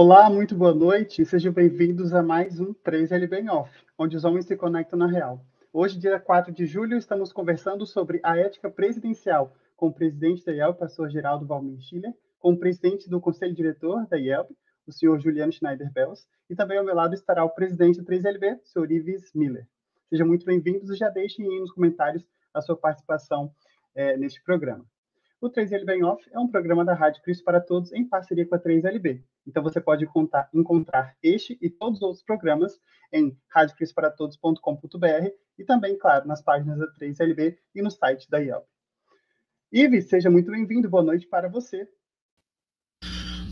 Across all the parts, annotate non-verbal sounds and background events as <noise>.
Olá, muito boa noite sejam bem-vindos a mais um 3LB em Off, onde os homens se conectam na real. Hoje, dia 4 de julho, estamos conversando sobre a ética presidencial com o presidente da IELB, pastor Geraldo Valmir Schiller, com o presidente do conselho diretor da IELB, o senhor Juliano Schneider-Bells, e também ao meu lado estará o presidente do 3LB, o senhor Ives Miller. Sejam muito bem-vindos e já deixem aí nos comentários a sua participação é, neste programa. O 3LB em Off é um programa da Rádio Cristo para Todos em parceria com a 3LB. Então você pode contar, encontrar este e todos os outros programas em radiocristoparatodos.com.br e também, claro, nas páginas da 3LB e no site da IELB. Ives, seja muito bem-vindo. Boa noite para você.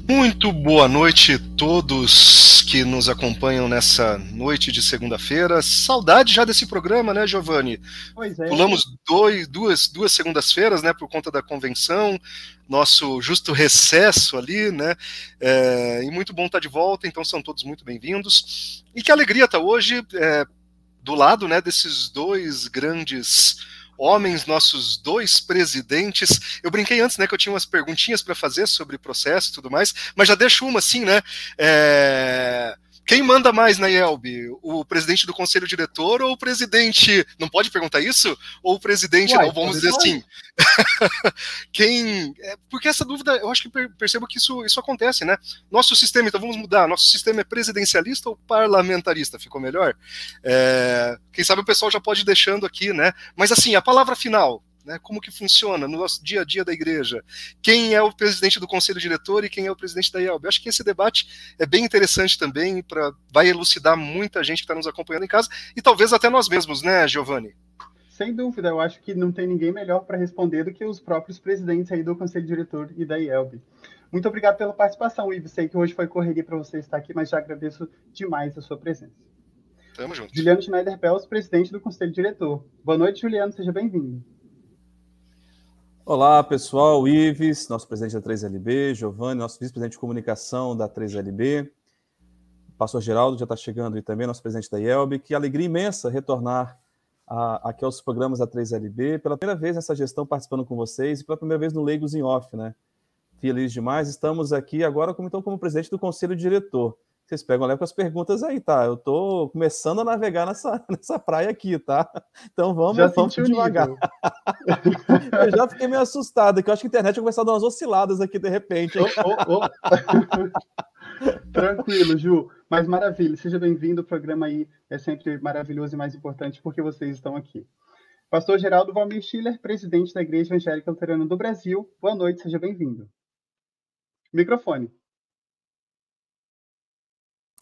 Muito boa noite a todos que nos acompanham nessa noite de segunda-feira. Saudade já desse programa, né, Giovanni? Pois é. Pulamos dois, duas, duas segundas-feiras, né, por conta da convenção, nosso justo recesso ali, né? É, e muito bom estar de volta, então são todos muito bem-vindos. E que alegria estar hoje é, do lado, né, desses dois grandes homens, nossos dois presidentes. Eu brinquei antes, né, que eu tinha umas perguntinhas para fazer sobre processo e tudo mais, mas já deixo uma assim, né? É... Quem manda mais na IELB? O presidente do conselho diretor ou o presidente. Não pode perguntar isso? Ou o presidente, Uai, não, vamos dizer assim. <laughs> Quem. É, porque essa dúvida, eu acho que percebo que isso, isso acontece, né? Nosso sistema, então vamos mudar. Nosso sistema é presidencialista ou parlamentarista? Ficou melhor? É, quem sabe o pessoal já pode ir deixando aqui, né? Mas assim, a palavra final, né? Como que funciona no nosso dia a dia da igreja? Quem é o presidente do conselho diretor e quem é o presidente da IELB? Eu acho que esse debate é bem interessante também, para vai elucidar muita gente que está nos acompanhando em casa e talvez até nós mesmos, né, Giovanni? Sem dúvida, eu acho que não tem ninguém melhor para responder do que os próprios presidentes aí do conselho diretor e da IELB. Muito obrigado pela participação, Ivo. Sei que hoje foi correria para você estar aqui, mas já agradeço demais a sua presença. Tamo junto. Juliano Schneider-Pels, presidente do Conselho Diretor. Boa noite, Juliano, seja bem-vindo. Olá, pessoal. Ives, nosso presidente da 3LB, Giovanni, nosso vice-presidente de comunicação da 3LB, pastor Geraldo já está chegando e também nosso presidente da IELB. Que alegria imensa retornar a, aqui aos programas da 3LB. Pela primeira vez nessa gestão participando com vocês e pela primeira vez no Leigos em Off, né? Feliz demais. Estamos aqui agora como, então, como presidente do Conselho Diretor. Vocês pegam leve com as perguntas aí, tá? Eu tô começando a navegar nessa, <laughs> nessa praia aqui, tá? Então vamos, já vamos devagar. <laughs> eu já fiquei meio assustado, que eu acho que a internet vai começar a dar umas osciladas aqui de repente. Oh, oh, oh. Tranquilo, Ju. Mas maravilha, seja bem-vindo. O programa aí é sempre maravilhoso e mais importante porque vocês estão aqui. Pastor Geraldo Valmir Schiller, presidente da Igreja Evangélica Luterana do Brasil. Boa noite, seja bem-vindo. Microfone.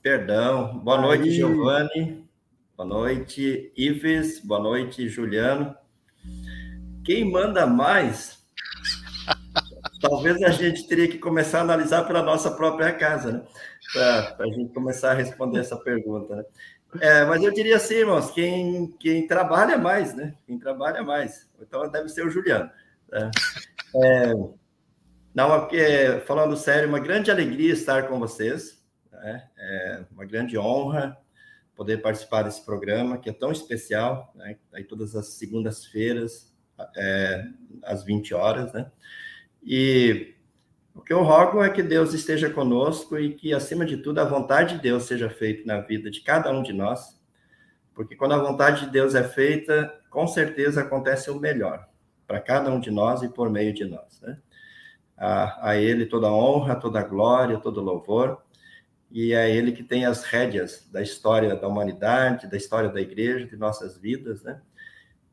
Perdão. Boa Aí. noite, Giovanni. Boa noite, Ives. Boa noite, Juliano. Quem manda mais? <laughs> Talvez a gente teria que começar a analisar pela nossa própria casa, né? Para a gente começar a responder essa pergunta, né? É, mas eu diria assim, irmãos, quem, quem trabalha mais, né? Quem trabalha mais. Então deve ser o Juliano. Né? É, não, é, falando sério, uma grande alegria estar com vocês. Né? É uma grande honra poder participar desse programa, que é tão especial, né? aí todas as segundas-feiras, é, às 20 horas, né? E o que eu rogo é que Deus esteja conosco e que, acima de tudo, a vontade de Deus seja feita na vida de cada um de nós, porque quando a vontade de Deus é feita, com certeza acontece o melhor para cada um de nós e por meio de nós, né? A, a Ele toda honra, toda glória, todo louvor e é ele que tem as rédeas da história da humanidade, da história da igreja, de nossas vidas, né?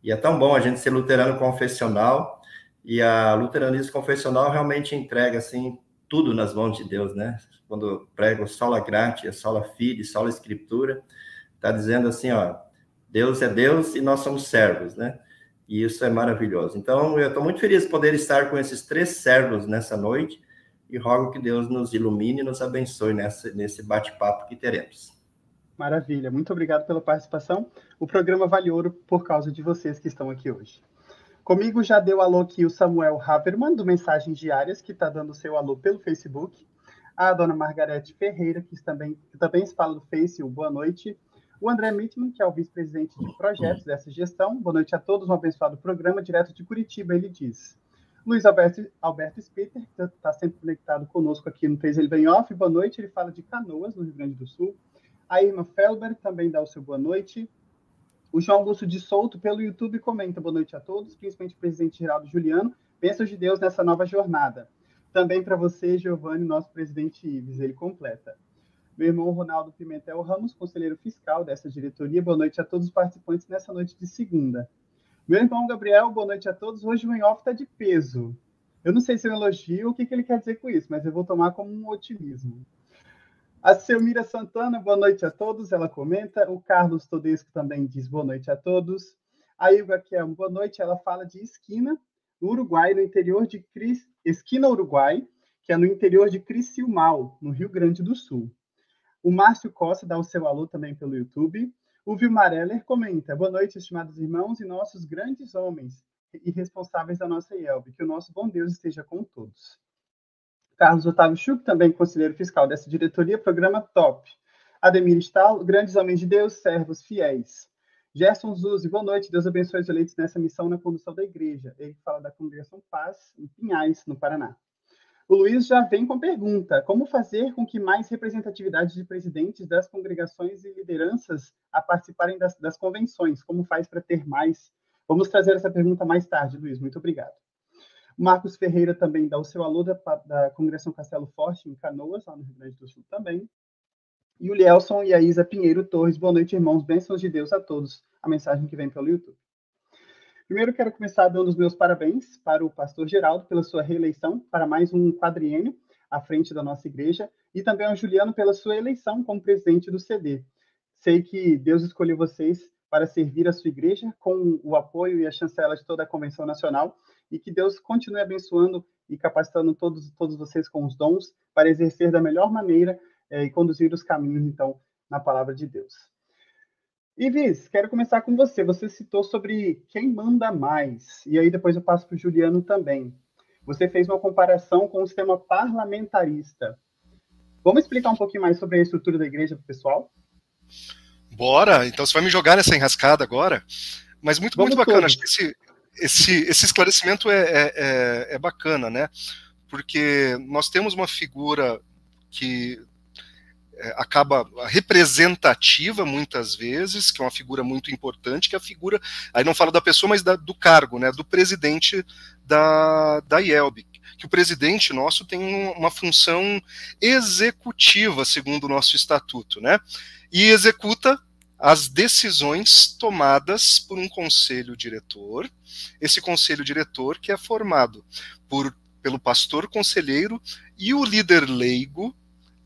E é tão bom a gente ser luterano confessional, e a luteranismo confessional realmente entrega, assim, tudo nas mãos de Deus, né? Quando prega sola gratia, sola fide, sola escritura, está dizendo assim, ó, Deus é Deus e nós somos servos, né? E isso é maravilhoso. Então, eu estou muito feliz de poder estar com esses três servos nessa noite, e rogo que Deus nos ilumine e nos abençoe nessa, nesse bate-papo que teremos. Maravilha, muito obrigado pela participação. O programa vale ouro por causa de vocês que estão aqui hoje. Comigo já deu alô aqui o Samuel Haverman, do Mensagens Diárias, que está dando seu alô pelo Facebook. A dona Margarete Ferreira, que também, que também fala do Face, boa noite. O André Mittman, que é o vice-presidente de projetos dessa gestão. Boa noite a todos, um abençoado programa, direto de Curitiba, ele diz. Luiz Alberto, Alberto Spitter, que está sempre conectado conosco aqui no Fez Ele Bem Off. Boa noite, ele fala de Canoas, no Rio Grande do Sul. A Irma Felber também dá o seu boa noite. O João Augusto de Souto, pelo YouTube, comenta boa noite a todos, principalmente o presidente Geraldo Juliano. Bênçãos de Deus nessa nova jornada. Também para você, Giovanni, nosso presidente Ives, ele completa. Meu irmão Ronaldo Pimentel Ramos, conselheiro fiscal dessa diretoria. Boa noite a todos os participantes nessa noite de segunda. Meu irmão Gabriel, boa noite a todos. Hoje o Enhoff está de peso. Eu não sei se é um elogio ou o que, que ele quer dizer com isso, mas eu vou tomar como um otimismo. A Selmira Santana, boa noite a todos, ela comenta. O Carlos Todesco também diz boa noite a todos. A Ilva Kiel, boa noite, ela fala de esquina, no Uruguai, no interior de Cris... Esquina Uruguai, que é no interior de Criciúmal, no Rio Grande do Sul. O Márcio Costa dá o seu alô também pelo YouTube. O Vilmar Heller comenta: Boa noite, estimados irmãos e nossos grandes homens e responsáveis da nossa IELB. Que o nosso bom Deus esteja com todos. Carlos Otávio Schuch, também conselheiro fiscal dessa diretoria, programa Top. Ademir Stahl, grandes homens de Deus, servos fiéis. Gerson Zuzzi, boa noite, Deus abençoe os eleitos nessa missão na condução da igreja. Ele fala da congregação Paz, em Pinhais, no Paraná. O Luiz já vem com pergunta: como fazer com que mais representatividade de presidentes das congregações e lideranças a participarem das, das convenções? Como faz para ter mais? Vamos trazer essa pergunta mais tarde, Luiz. Muito obrigado. Marcos Ferreira também dá o seu alô da, da Congregação Castelo Forte, em Canoas, lá no Rio Grande do Sul também. E o Lielson e a Isa Pinheiro Torres. Boa noite, irmãos. Bênçãos de Deus a todos. A mensagem que vem pelo YouTube. Primeiro, quero começar dando os meus parabéns para o pastor Geraldo pela sua reeleição para mais um quadriênio à frente da nossa igreja e também ao Juliano pela sua eleição como presidente do CD. Sei que Deus escolheu vocês para servir a sua igreja com o apoio e a chancela de toda a Convenção Nacional e que Deus continue abençoando e capacitando todos, todos vocês com os dons para exercer da melhor maneira eh, e conduzir os caminhos, então, na palavra de Deus. Ivis, quero começar com você. Você citou sobre quem manda mais, e aí depois eu passo para o Juliano também. Você fez uma comparação com o sistema parlamentarista. Vamos explicar um pouquinho mais sobre a estrutura da igreja para o pessoal? Bora! Então você vai me jogar nessa enrascada agora. Mas muito, Vamos muito bacana. Acho que esse, esse, esse esclarecimento é, é, é, é bacana, né? Porque nós temos uma figura que acaba representativa muitas vezes, que é uma figura muito importante, que é a figura, aí não falo da pessoa, mas da, do cargo, né, do presidente da, da IELB, que o presidente nosso tem uma função executiva, segundo o nosso estatuto, né, e executa as decisões tomadas por um conselho diretor, esse conselho diretor que é formado por, pelo pastor conselheiro e o líder leigo,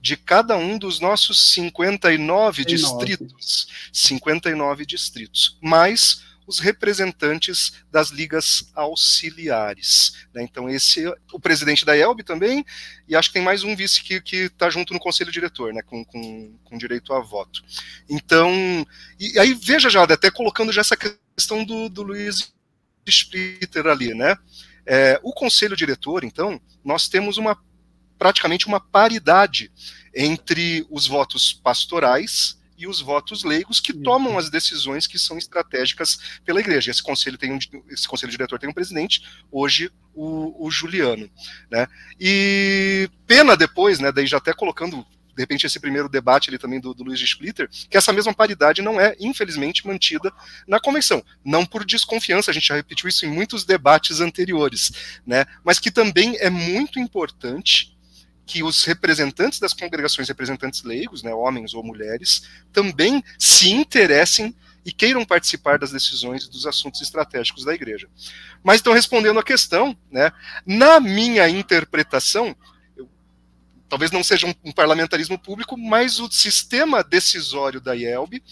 de cada um dos nossos 59 distritos, 59 distritos, mais os representantes das ligas auxiliares. Né? Então, esse é o presidente da ELB também, e acho que tem mais um vice que está junto no conselho diretor, né? com, com, com, direito a voto. Então, e aí veja já, até colocando já essa questão do, do Luiz Splitter ali, né? É, o conselho diretor, então, nós temos uma praticamente uma paridade entre os votos pastorais e os votos leigos que tomam as decisões que são estratégicas pela igreja. Esse conselho tem um, esse conselho diretor tem um presidente, hoje o, o Juliano, né? E pena depois, né? Daí já até colocando de repente esse primeiro debate ali também do, do Luiz Splitter, que essa mesma paridade não é, infelizmente, mantida na convenção. Não por desconfiança, a gente já repetiu isso em muitos debates anteriores, né? Mas que também é muito importante que os representantes das congregações, representantes leigos, né, homens ou mulheres, também se interessem e queiram participar das decisões e dos assuntos estratégicos da igreja. Mas então, respondendo à questão, né, na minha interpretação, eu, talvez não seja um, um, parlamentarismo público, mas o sistema decisório da IELB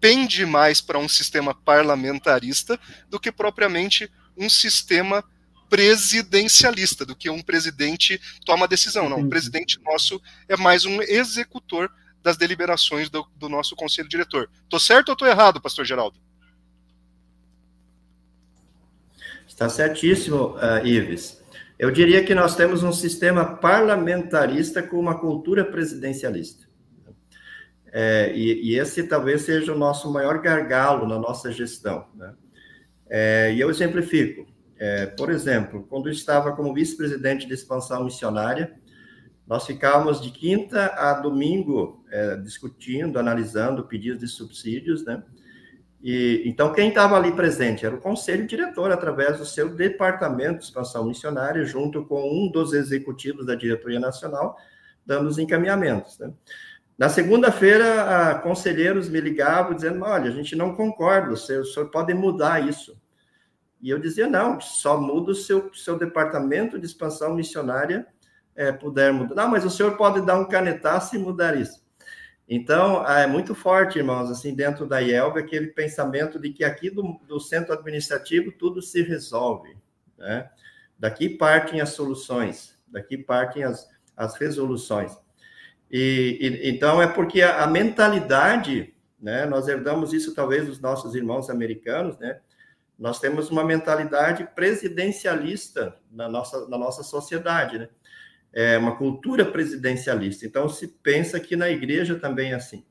pende mais para um sistema parlamentarista do que propriamente um sistema presidencialista, do que um presidente toma decisão. Não, o presidente nosso é mais um executor das deliberações do, do nosso conselho diretor. Tô certo ou tô errado, pastor Geraldo? Está certíssimo, uh, Ives. Eu diria que nós temos um sistema parlamentarista com uma cultura presidencialista. É, e, e, esse talvez seja o nosso maior gargalo na nossa gestão. Né? É, e eu exemplifico. É, por exemplo, quando eu estava como vice-presidente de expansão missionária, nós ficávamos de quinta a domingo é, discutindo, analisando pedidos de subsídios, né? E, então, quem estava ali presente era o conselho diretor, através do seu departamento de expansão missionária, junto com um dos executivos da diretoria nacional, dando os encaminhamentos. Né? Na segunda-feira, conselheiros me ligavam dizendo: olha, a gente não concorda, o senhor, o senhor pode mudar isso. E eu dizia: não, só muda o seu, seu departamento de expansão missionária é, puder mudar. Não, mas o senhor pode dar um canetaço e mudar isso. Então, é muito forte, irmãos, assim, dentro da IELB, aquele pensamento de que aqui do, do centro administrativo tudo se resolve. Né? Daqui partem as soluções, daqui partem as, as resoluções. E, e, então é porque a, a, mentalidade, né, nós herdamos isso talvez dos nossos irmãos americanos, né? Nós temos uma mentalidade presidencialista na nossa, na nossa sociedade, né? É uma cultura presidencialista. Então se pensa que na igreja também é assim.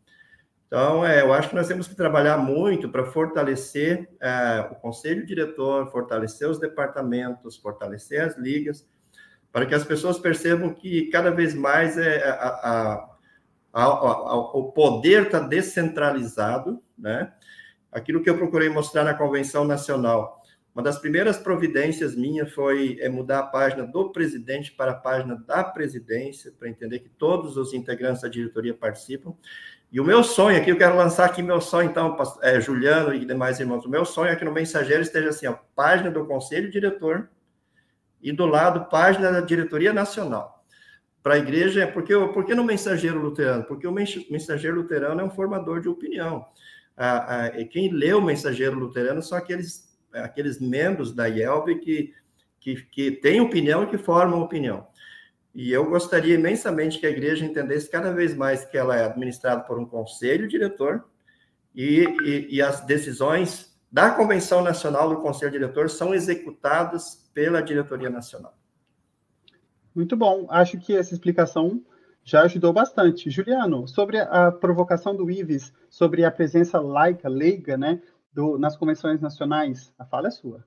Então, é, eu acho que nós temos que trabalhar muito para fortalecer é, o conselho diretor, fortalecer os departamentos, fortalecer as ligas, para que as pessoas percebam que cada vez mais é, a, a, a, o poder está descentralizado, né? Aquilo que eu procurei mostrar na convenção nacional, uma das primeiras providências minha foi é, mudar a página do presidente para a página da presidência, para entender que todos os integrantes da diretoria participam. E o meu sonho aqui, eu quero lançar aqui meu sonho, então, é, Juliano e demais irmãos, o meu sonho é que no Mensageiro esteja assim, a página do conselho diretor, e do lado página da diretoria nacional. Para a igreja, porque, porque no mensageiro luterano? Porque o mensageiro luterano é um formador de opinião. Ah, quem lê o mensageiro luterano são aqueles, aqueles membros da IELB que, que, que têm opinião e que formam opinião. E eu gostaria imensamente que a igreja entendesse cada vez mais que ela é administrada por um conselho diretor e, e, e as decisões da Convenção Nacional do Conselho Diretor são executadas pela Diretoria Nacional. Muito bom. Acho que essa explicação já ajudou bastante. Juliano, sobre a provocação do Ives sobre a presença laica, leiga, né, do, nas convenções nacionais, a fala é sua.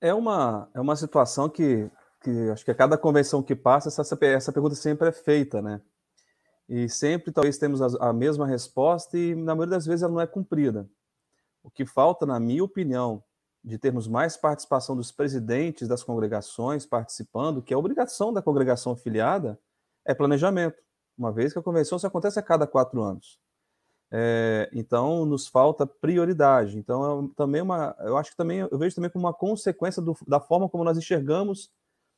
É uma, é uma situação que, que acho que a cada convenção que passa, essa, essa pergunta sempre é feita, né? E sempre talvez temos a, a mesma resposta e na maioria das vezes ela não é cumprida. O que falta, na minha opinião, de termos mais participação dos presidentes das congregações participando, que é a obrigação da congregação afiliada, é planejamento, uma vez que a convenção só acontece a cada quatro anos. É, então, nos falta prioridade. Então, é também uma, eu acho que também eu vejo também como uma consequência do, da forma como nós enxergamos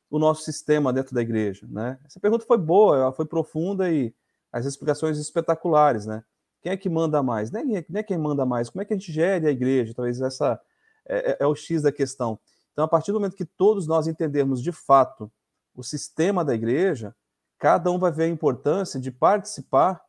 o nosso sistema dentro da igreja. Né? Essa pergunta foi boa, ela foi profunda e as explicações espetaculares, né? Quem é que manda mais? Nem, é, nem é quem manda mais. Como é que a gente gere a igreja? Talvez essa é, é, é o X da questão. Então, a partir do momento que todos nós entendermos de fato o sistema da igreja, cada um vai ver a importância de participar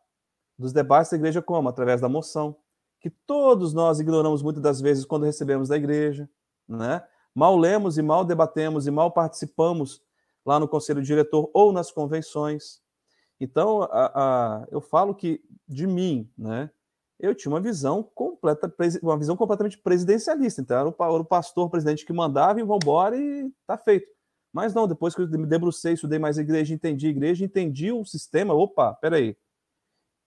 dos debates da igreja como? Através da moção, que todos nós ignoramos muitas das vezes quando recebemos da igreja, né? Mal lemos e mal debatemos e mal participamos lá no conselho diretor ou nas convenções. Então, a, a, eu falo que de mim, né? Eu tinha uma visão completa, uma visão completamente presidencialista. Então, era o, era o pastor, o presidente que mandava e vamos embora e tá feito. Mas não, depois que eu me debrucei, estudei mais igreja, entendi igreja, entendi o sistema, opa, peraí.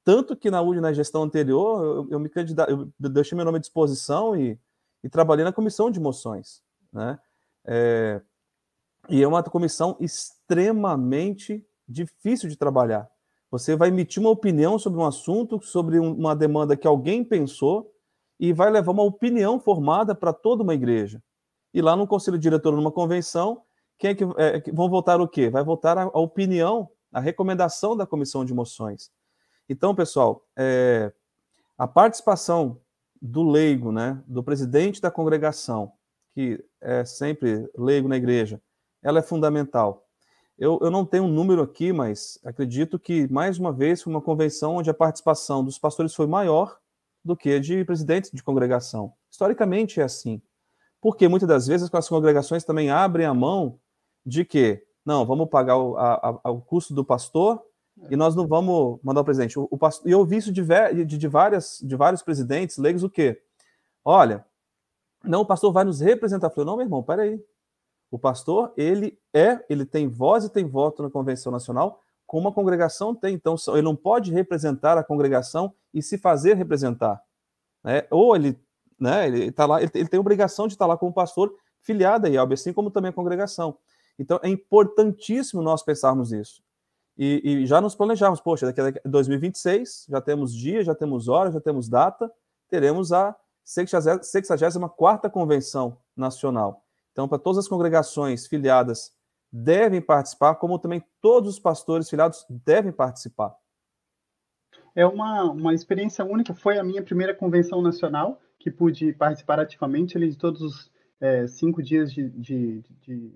Tanto que na, na gestão anterior, eu, eu me candidatei, eu deixei meu nome à disposição e, e trabalhei na comissão de moções, né? É, e é uma comissão extremamente difícil de trabalhar. Você vai emitir uma opinião sobre um assunto, sobre uma demanda que alguém pensou, e vai levar uma opinião formada para toda uma igreja. E lá no conselho diretor, numa convenção, quem é que, é, vão votar o quê? Vai votar a, a, opinião, a recomendação da comissão de moções. Então, pessoal, é, a participação do leigo, né, do presidente da congregação, que é sempre leigo na igreja, ela é fundamental. Eu, eu não tenho um número aqui, mas acredito que, mais uma vez, foi uma convenção onde a participação dos pastores foi maior do que de presidentes de congregação. Historicamente é assim. Porque muitas das vezes as congregações também abrem a mão de que, não, vamos pagar o, a, a, o custo do pastor e nós não vamos mandar o presidente. O, o pastor, e eu ouvi isso de, de, de, várias, de vários presidentes leigos, o quê? Olha, não, o pastor vai nos representar. Eu falei, não, meu irmão, peraí. O pastor, ele é, ele tem voz e tem voto na Convenção Nacional, como a congregação tem. Então, ele não pode representar a congregação e se fazer representar. Né? Ou ele, né, ele, tá lá, ele, ele tem obrigação de estar lá como pastor filiado a IELB, assim como também a congregação. Então, é importantíssimo nós pensarmos isso. E, e já nos planejarmos, poxa, daqui a 2026, já temos dia, já temos hora, já temos data, teremos a 64ª Convenção Nacional. Então, para todas as congregações filiadas devem participar, como também todos os pastores filiados devem participar. É uma, uma experiência única, foi a minha primeira convenção nacional, que pude participar ativamente ali de todos os é, cinco dias de, de, de,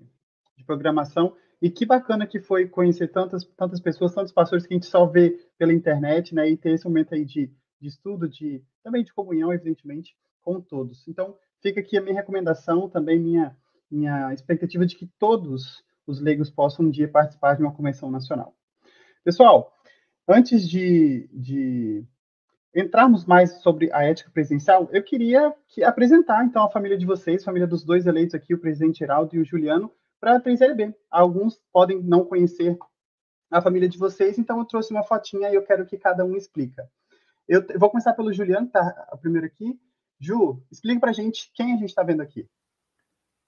de, programação. E que bacana que foi conhecer tantas, tantas pessoas, tantos pastores que a gente só vê pela internet, né? E ter esse momento aí de, de estudo, de também de comunhão, evidentemente, com todos. Então, fica aqui a minha recomendação, também minha, minha expectativa de que todos os leigos possam um dia participar de uma convenção nacional. Pessoal, antes de, de entrarmos mais sobre a ética presidencial, eu queria que, apresentar, então, a família de vocês, a família dos dois eleitos aqui, o presidente Geraldo e o Juliano, para a 3LB. Alguns podem não conhecer a família de vocês, então eu trouxe uma fotinha e eu quero que cada um explica. Eu vou começar pelo Juliano, tá? O primeiro aqui. Ju, explica pra gente quem a gente está vendo aqui.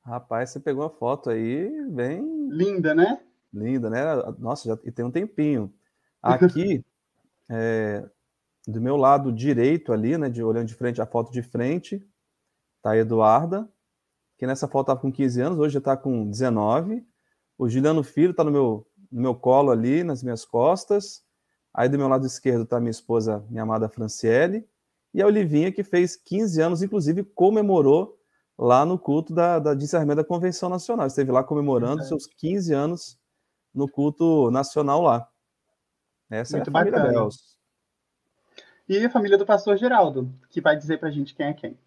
Rapaz, você pegou a foto aí bem. Linda, né? Linda, né? Nossa, já e tem um tempinho. <laughs> Aqui, é, do meu lado direito ali, né? De, olhando de frente, a foto de frente, tá a Eduarda, que nessa foto estava com 15 anos, hoje já está com 19. O Juliano Filho está no meu, no meu colo ali, nas minhas costas. Aí do meu lado esquerdo está minha esposa, minha amada Franciele e a Olivinha, que fez 15 anos, inclusive comemorou lá no culto da, da, de encerramento da Convenção Nacional. Esteve lá comemorando é. seus 15 anos no culto nacional lá. Essa Muito é a família bacana. Bells. E a família do pastor Geraldo, que vai dizer para a gente quem é quem.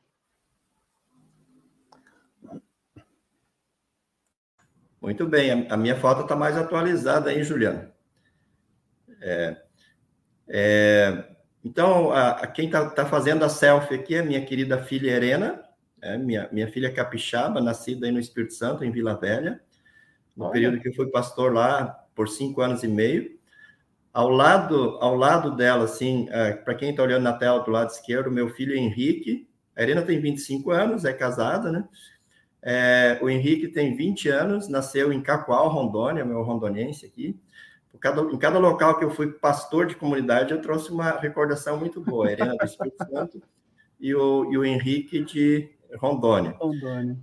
Muito bem, a minha foto está mais atualizada aí, Juliano. É, é, então, a, a quem está tá fazendo a selfie aqui é minha querida filha Helena, é, minha, minha filha capixaba, nascida aí no Espírito Santo, em Vila Velha, no Olha. período que eu fui pastor lá por cinco anos e meio. Ao lado, ao lado dela, assim, é, para quem está olhando na tela do lado esquerdo, meu filho Henrique. A Helena tem 25 anos, é casada, né? É, o Henrique tem 20 anos, nasceu em Cacoal, Rondônia, meu rondonense aqui cada, em cada local que eu fui pastor de comunidade, eu trouxe uma recordação muito boa. A Helena do Espírito Santo e o, e o Henrique de Rondônia. Rondônia.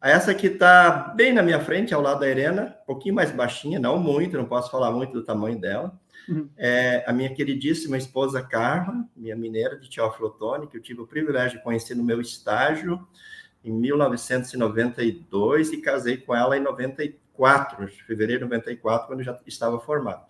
Essa aqui está bem na minha frente, ao lado da Helena, um pouquinho mais baixinha, não muito, não posso falar muito do tamanho dela. Uhum. É a minha queridíssima esposa Carla, minha mineira de Teófilo Otoni, que eu tive o privilégio de conhecer no meu estágio em 1992 e casei com ela em 94. 94, fevereiro de 94, quando já estava formado.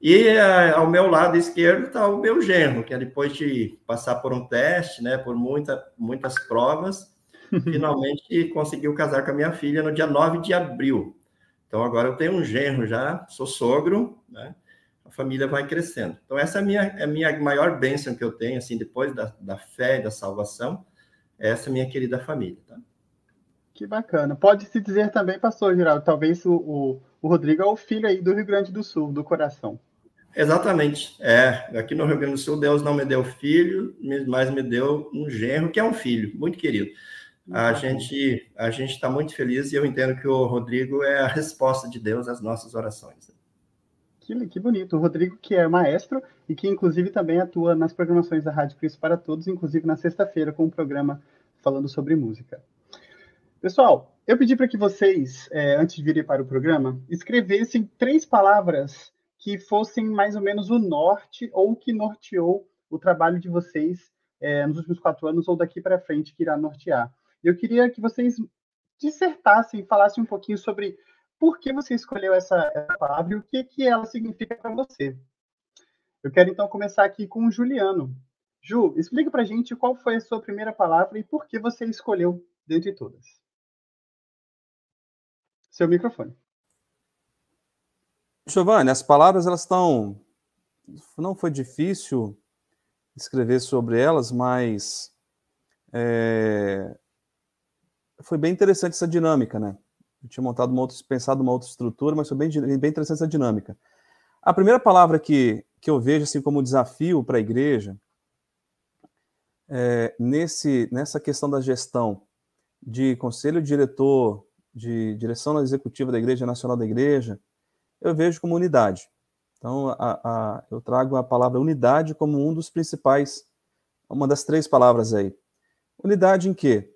E uh, ao meu lado esquerdo está o meu genro, que é depois de passar por um teste, né, por muita, muitas provas, <laughs> finalmente conseguiu casar com a minha filha no dia 9 de abril. Então agora eu tenho um genro já, sou sogro, né? A família vai crescendo. Então essa é a minha, é a minha maior bênção que eu tenho, assim, depois da, da fé e da salvação, essa é a minha querida família, tá? Que bacana. Pode-se dizer também, pastor Geraldo, talvez o, o, o, Rodrigo é o filho aí do Rio Grande do Sul, do coração. Exatamente. É, aqui no Rio Grande do Sul, Deus não me deu filho, mas me deu um genro, que é um filho, muito querido. A gente a gente está muito feliz e eu entendo que o Rodrigo é a resposta de Deus às nossas orações. Que, que bonito. O Rodrigo, que é maestro e que, inclusive, também atua nas programações da Rádio Cristo para Todos, inclusive na sexta-feira, com um programa falando sobre música. Pessoal, eu pedi para que vocês, é, antes de virem para o programa, escrevessem três palavras que fossem mais ou menos o norte ou que norteou o trabalho de vocês é, nos últimos quatro anos ou daqui para frente que irá nortear. Eu queria que vocês dissertassem, falassem um pouquinho sobre por que você escolheu essa, palavra e o que, que ela significa para você. Eu quero então começar aqui com o Juliano. Ju, explica para gente qual foi a sua primeira palavra e por que você escolheu dentre todas seu microfone. Giovanni, as palavras elas estão. Não foi difícil escrever sobre elas, mas é... foi bem interessante essa dinâmica, né? Eu tinha montado uma outra, pensado uma outra estrutura, mas foi bem, bem interessante essa dinâmica. A primeira palavra que, que eu vejo assim como desafio para a igreja é, nesse, nessa questão da gestão de conselho diretor, de direção executiva da Igreja Nacional da Igreja, eu vejo como unidade. Então, a, a, eu trago a palavra unidade como um dos principais, uma das três palavras aí. Unidade em quê?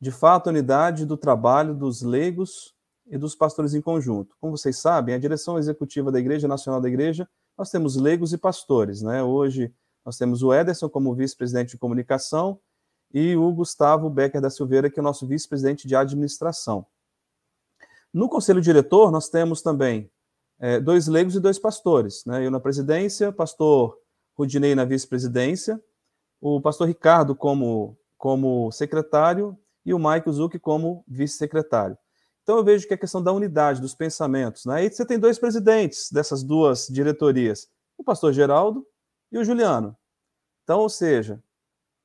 De fato, unidade do trabalho dos leigos e dos pastores em conjunto. Como vocês sabem, a direção executiva da Igreja Nacional da Igreja, nós temos leigos e pastores, né? Hoje nós temos o Ederson como vice-presidente de comunicação e o Gustavo Becker da Silveira, que é o nosso vice-presidente de administração. No conselho diretor, nós temos também é, dois leigos e dois pastores. Né? Eu na presidência, pastor Rudinei na vice-presidência, o pastor Ricardo como, como secretário e o Mike Zucchi como vice-secretário. Então eu vejo que a questão da unidade dos pensamentos, né? E você tem dois presidentes dessas duas diretorias, o pastor Geraldo e o Juliano. Então, ou seja,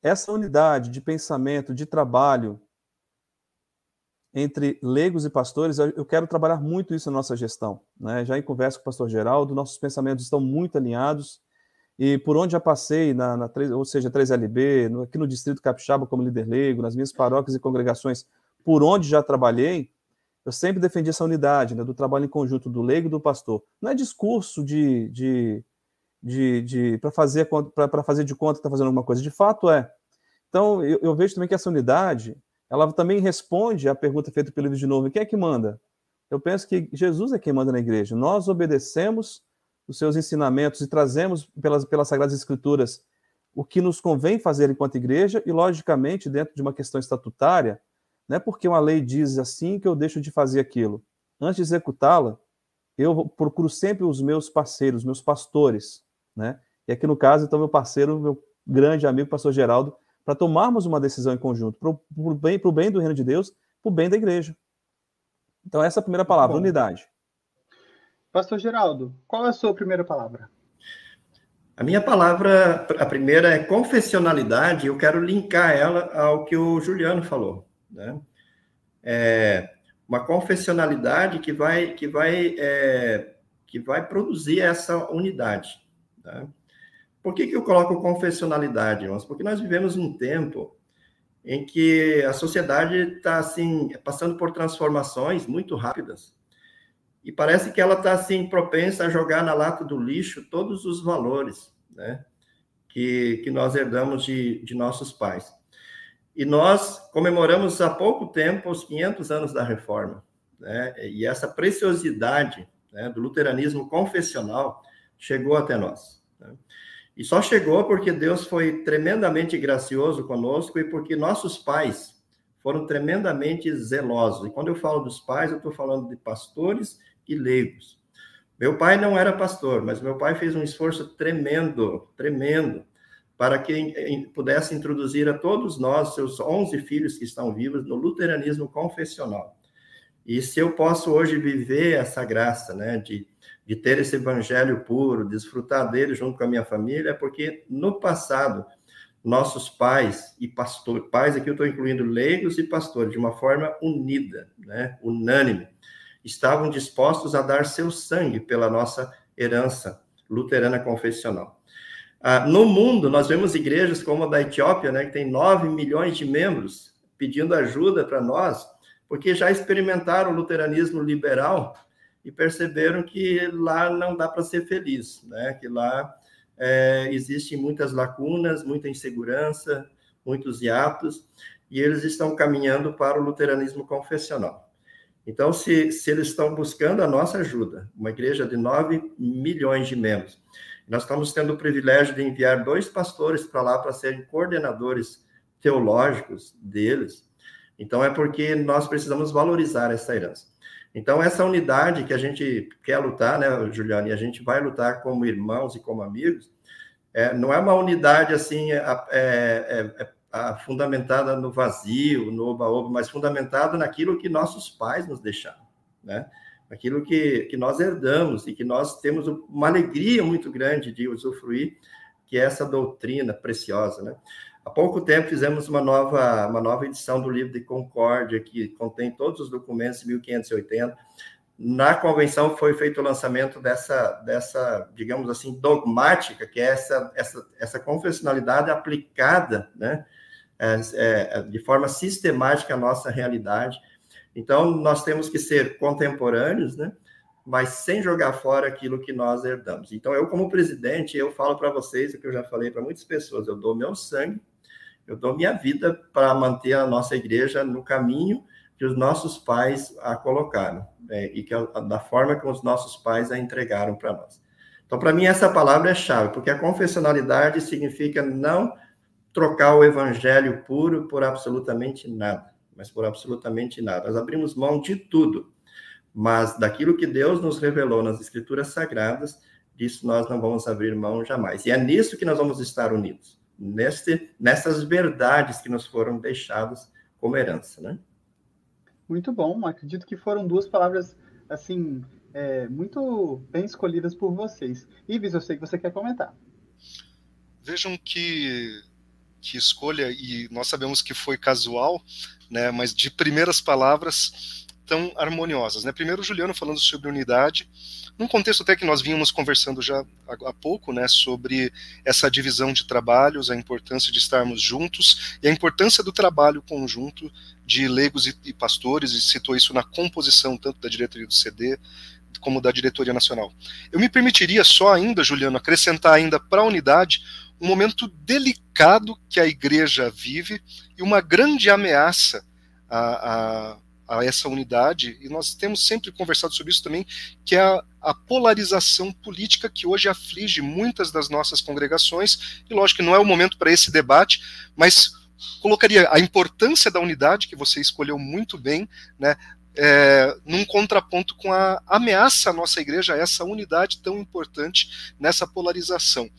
essa unidade de pensamento, de trabalho entre leigos e pastores, eu quero trabalhar muito isso na nossa gestão. Né? Já em conversa com o pastor Geraldo, nossos pensamentos estão muito alinhados, e por onde já passei, na, na ou seja, 3LB, no, aqui no Distrito Capixaba como líder leigo, nas minhas paróquias e congregações, por onde já trabalhei, eu sempre defendi essa unidade, né, do trabalho em conjunto do leigo e do pastor. Não é discurso de, de de, de para fazer fazer de conta que está fazendo alguma coisa. De fato é. Então eu, eu, vejo também que essa unidade ela também responde à pergunta feita pelo livro de novo. Quem é que manda? Eu penso que Jesus é quem manda na igreja. Nós obedecemos os seus ensinamentos e trazemos pelas, pelas Sagradas Escrituras o que nos convém fazer enquanto igreja e, logicamente, dentro de uma questão estatutária, não é porque uma lei diz assim que eu deixo de fazer aquilo. Antes de executá-la, eu procuro sempre os meus parceiros, meus pastores, né? E aqui no caso, então, meu parceiro, meu grande amigo, pastor Geraldo, para tomarmos uma decisão em conjunto, para o bem, bem do reino de Deus, para o bem da igreja. Então, essa é a primeira palavra, unidade. Pastor Geraldo, qual é a sua primeira palavra? A minha palavra, a primeira é confessionalidade, eu quero linkar ela ao que o Juliano falou. Né? É uma confessionalidade que vai, que vai, é, que vai produzir essa unidade. Tá? Por que, que eu coloco confessionalidade, irmãos? Porque nós vivemos um tempo em que a sociedade está assim passando por transformações muito rápidas e parece que ela está assim propensa a jogar na lata do lixo todos os valores, né? Que, que nós herdamos de, de nossos pais. E nós comemoramos há pouco tempo os 500 anos da Reforma, né? E essa preciosidade né, do luteranismo confessional chegou até nós. Né? E só chegou porque Deus foi tremendamente gracioso conosco e porque nossos pais foram tremendamente zelosos. E quando eu falo dos pais, eu estou falando de pastores e leigos. Meu pai não era pastor, mas meu pai fez um esforço tremendo, tremendo, para que pudesse introduzir a todos nós, seus 11 filhos que estão vivos, no luteranismo confessional. E se eu posso hoje viver essa graça, né, de de ter esse evangelho puro, desfrutar dele junto com a minha família, porque no passado nossos pais e pastores, pais aqui eu estou incluindo leigos e pastores, de uma forma unida, né, unânime, estavam dispostos a dar seu sangue pela nossa herança luterana confessional. Ah, no mundo, nós vemos igrejas como a da Etiópia, né, que tem 9 milhões de membros, pedindo ajuda para nós, porque já experimentaram o luteranismo liberal e perceberam que lá não dá para ser feliz, né? Que lá é, existem muitas lacunas, muita insegurança, muitos hiatos, e eles estão caminhando para o luteranismo confessional. Então, se, se eles estão buscando a nossa ajuda, uma igreja de 9 milhões de membros, nós estamos tendo o privilégio de enviar dois pastores para lá para serem coordenadores teológicos deles. Então, é porque nós precisamos valorizar essa herança. Então, essa unidade que a gente quer lutar, né, Juliano, e a gente vai lutar como irmãos e como amigos, é, não é uma unidade assim, é, é, é, é fundamentada no vazio, no oba-oba, mas fundamentada naquilo que nossos pais nos deixaram, né? Aquilo que, que nós herdamos e que nós temos uma alegria muito grande de usufruir, que é essa doutrina preciosa, né? Há pouco tempo fizemos uma nova, uma nova edição do livro de Concórdia, que contém todos os documentos de 1580. Na convenção foi feito o lançamento dessa, dessa digamos assim, dogmática, que é essa, essa, essa confessionalidade aplicada né, é, é, de forma sistemática à nossa realidade. Então, nós temos que ser contemporâneos, né? mas sem jogar fora aquilo que nós herdamos. Então, eu, como presidente, eu falo para vocês o que eu já falei para muitas pessoas: eu dou meu sangue eu dou minha vida para manter a nossa igreja no caminho que os nossos pais a colocaram né, e que da forma que os nossos pais a entregaram para nós. Então, para mim, essa palavra é chave, porque a confessionalidade significa não trocar o evangelho puro por absolutamente nada, mas por absolutamente nada. Nós abrimos mão de tudo, mas daquilo que Deus nos revelou nas Escrituras Sagradas, disso nós não vamos abrir mão jamais. E é nisso que nós vamos estar unidos neste, nessas verdades que nos foram deixadas como herança, né? Muito bom. Acredito que foram duas palavras assim é, muito bem escolhidas por vocês. Ives, eu sei que você quer comentar. Vejam que que escolha e nós sabemos que foi casual, né? Mas de primeiras palavras tão harmoniosas, né? Primeiro, Juliano falando sobre unidade num contexto até que nós vínhamos conversando já há pouco, né, sobre essa divisão de trabalhos, a importância de estarmos juntos e a importância do trabalho conjunto de leigos e, pastores, e citou isso na composição tanto da diretoria do CD como da diretoria nacional. Eu me permitiria só ainda, Juliano, acrescentar ainda para a unidade um momento delicado que a igreja vive e uma grande ameaça a a essa unidade, e nós temos sempre conversado sobre isso também, que é a, a, polarização política que hoje aflige muitas das nossas congregações, e lógico que não é o momento para esse debate, mas colocaria a importância da unidade, que você escolheu muito bem, né, é, num contraponto com a ameaça à nossa igreja, essa unidade tão importante nessa polarização.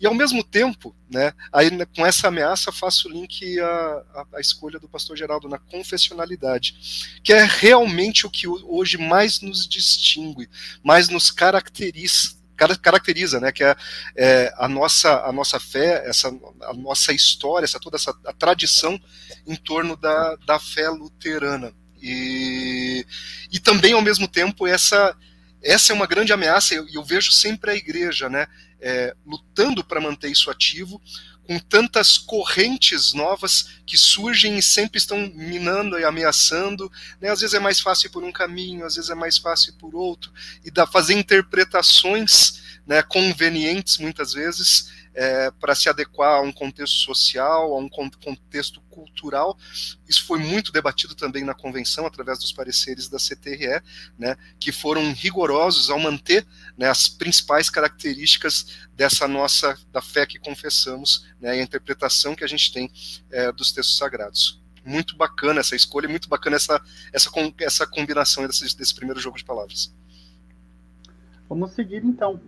E ao mesmo tempo, né, aí, né, com essa ameaça, faço link à, à, escolha do pastor Geraldo na confessionalidade, que é realmente o que hoje mais nos distingue, mais nos caracteriza caracteriza, né, que é, é, a nossa a nossa fé, essa a nossa história, essa toda essa tradição em torno da, da fé luterana. E, e também, ao mesmo tempo, essa, essa é uma grande ameaça, e eu, eu, vejo sempre a igreja né, é, lutando para manter isso ativo, com tantas correntes novas que surgem e sempre estão minando e ameaçando. Né? Às vezes é mais fácil por um caminho, às vezes é mais fácil por outro, e dá, fazer interpretações né, convenientes, muitas vezes, é, para se adequar a um contexto social, a um contexto cultural. Isso foi muito debatido também na convenção, através dos pareceres da CTRE, né, que foram rigorosos ao manter né, as principais características dessa nossa, da fé que confessamos, né, e a interpretação que a gente tem é, dos textos sagrados. Muito bacana essa escolha, muito bacana essa, essa, essa combinação desse, desse primeiro jogo de palavras. Vamos seguir então.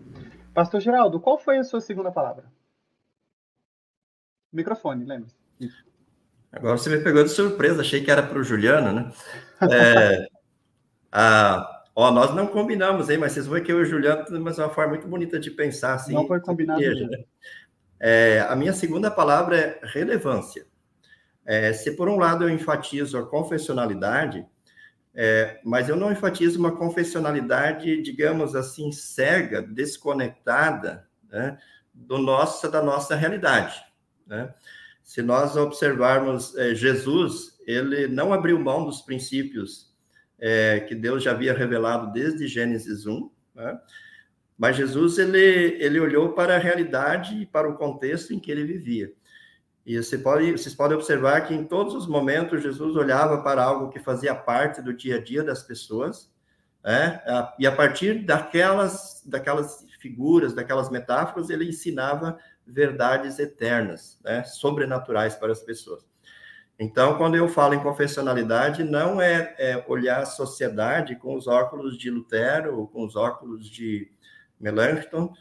Pastor Geraldo, qual foi a sua segunda palavra? Microfone, lembre-se. Agora você me pegou de surpresa, achei que era para o Juliano, né? É, <laughs> a, ó, nós não combinamos, hein? Mas vocês vão ver que eu e o Juliano temos uma forma muito bonita de pensar assim. Não foi combinado. Igreja, né? é, a minha segunda palavra é relevância. É, se por um lado eu enfatizo a confessionalidade, é, mas eu não enfatizo uma confessionalidade, digamos assim, cega, desconectada né, do nossa, da nossa realidade. Né? Se nós observarmos é, Jesus, ele não abriu mão dos princípios é, que Deus já havia revelado desde Gênesis 1, né? mas Jesus ele, ele olhou para a realidade e para o contexto em que ele vivia. E você pode, vocês podem observar que em todos os momentos Jesus olhava para algo que fazia parte do dia a dia das pessoas, né? e a partir daquelas, daquelas figuras, daquelas metáforas, ele ensinava verdades eternas, né, sobrenaturais para as pessoas. Então, quando eu falo em confessionalidade, não é, é, olhar a sociedade com os óculos de Lutero ou com os óculos de Melanchthon,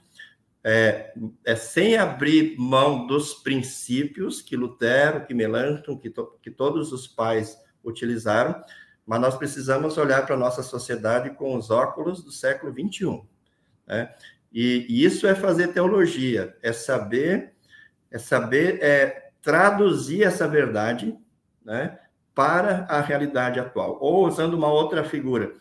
é, é, sem abrir mão dos princípios que Lutero, que Melanchthon, que, to, que todos os pais utilizaram, mas nós precisamos olhar para a nossa sociedade com os óculos do século 21. Né? E, e, isso é fazer teologia, é saber, é saber é, traduzir essa verdade né, para a realidade atual. Ou usando uma outra figura,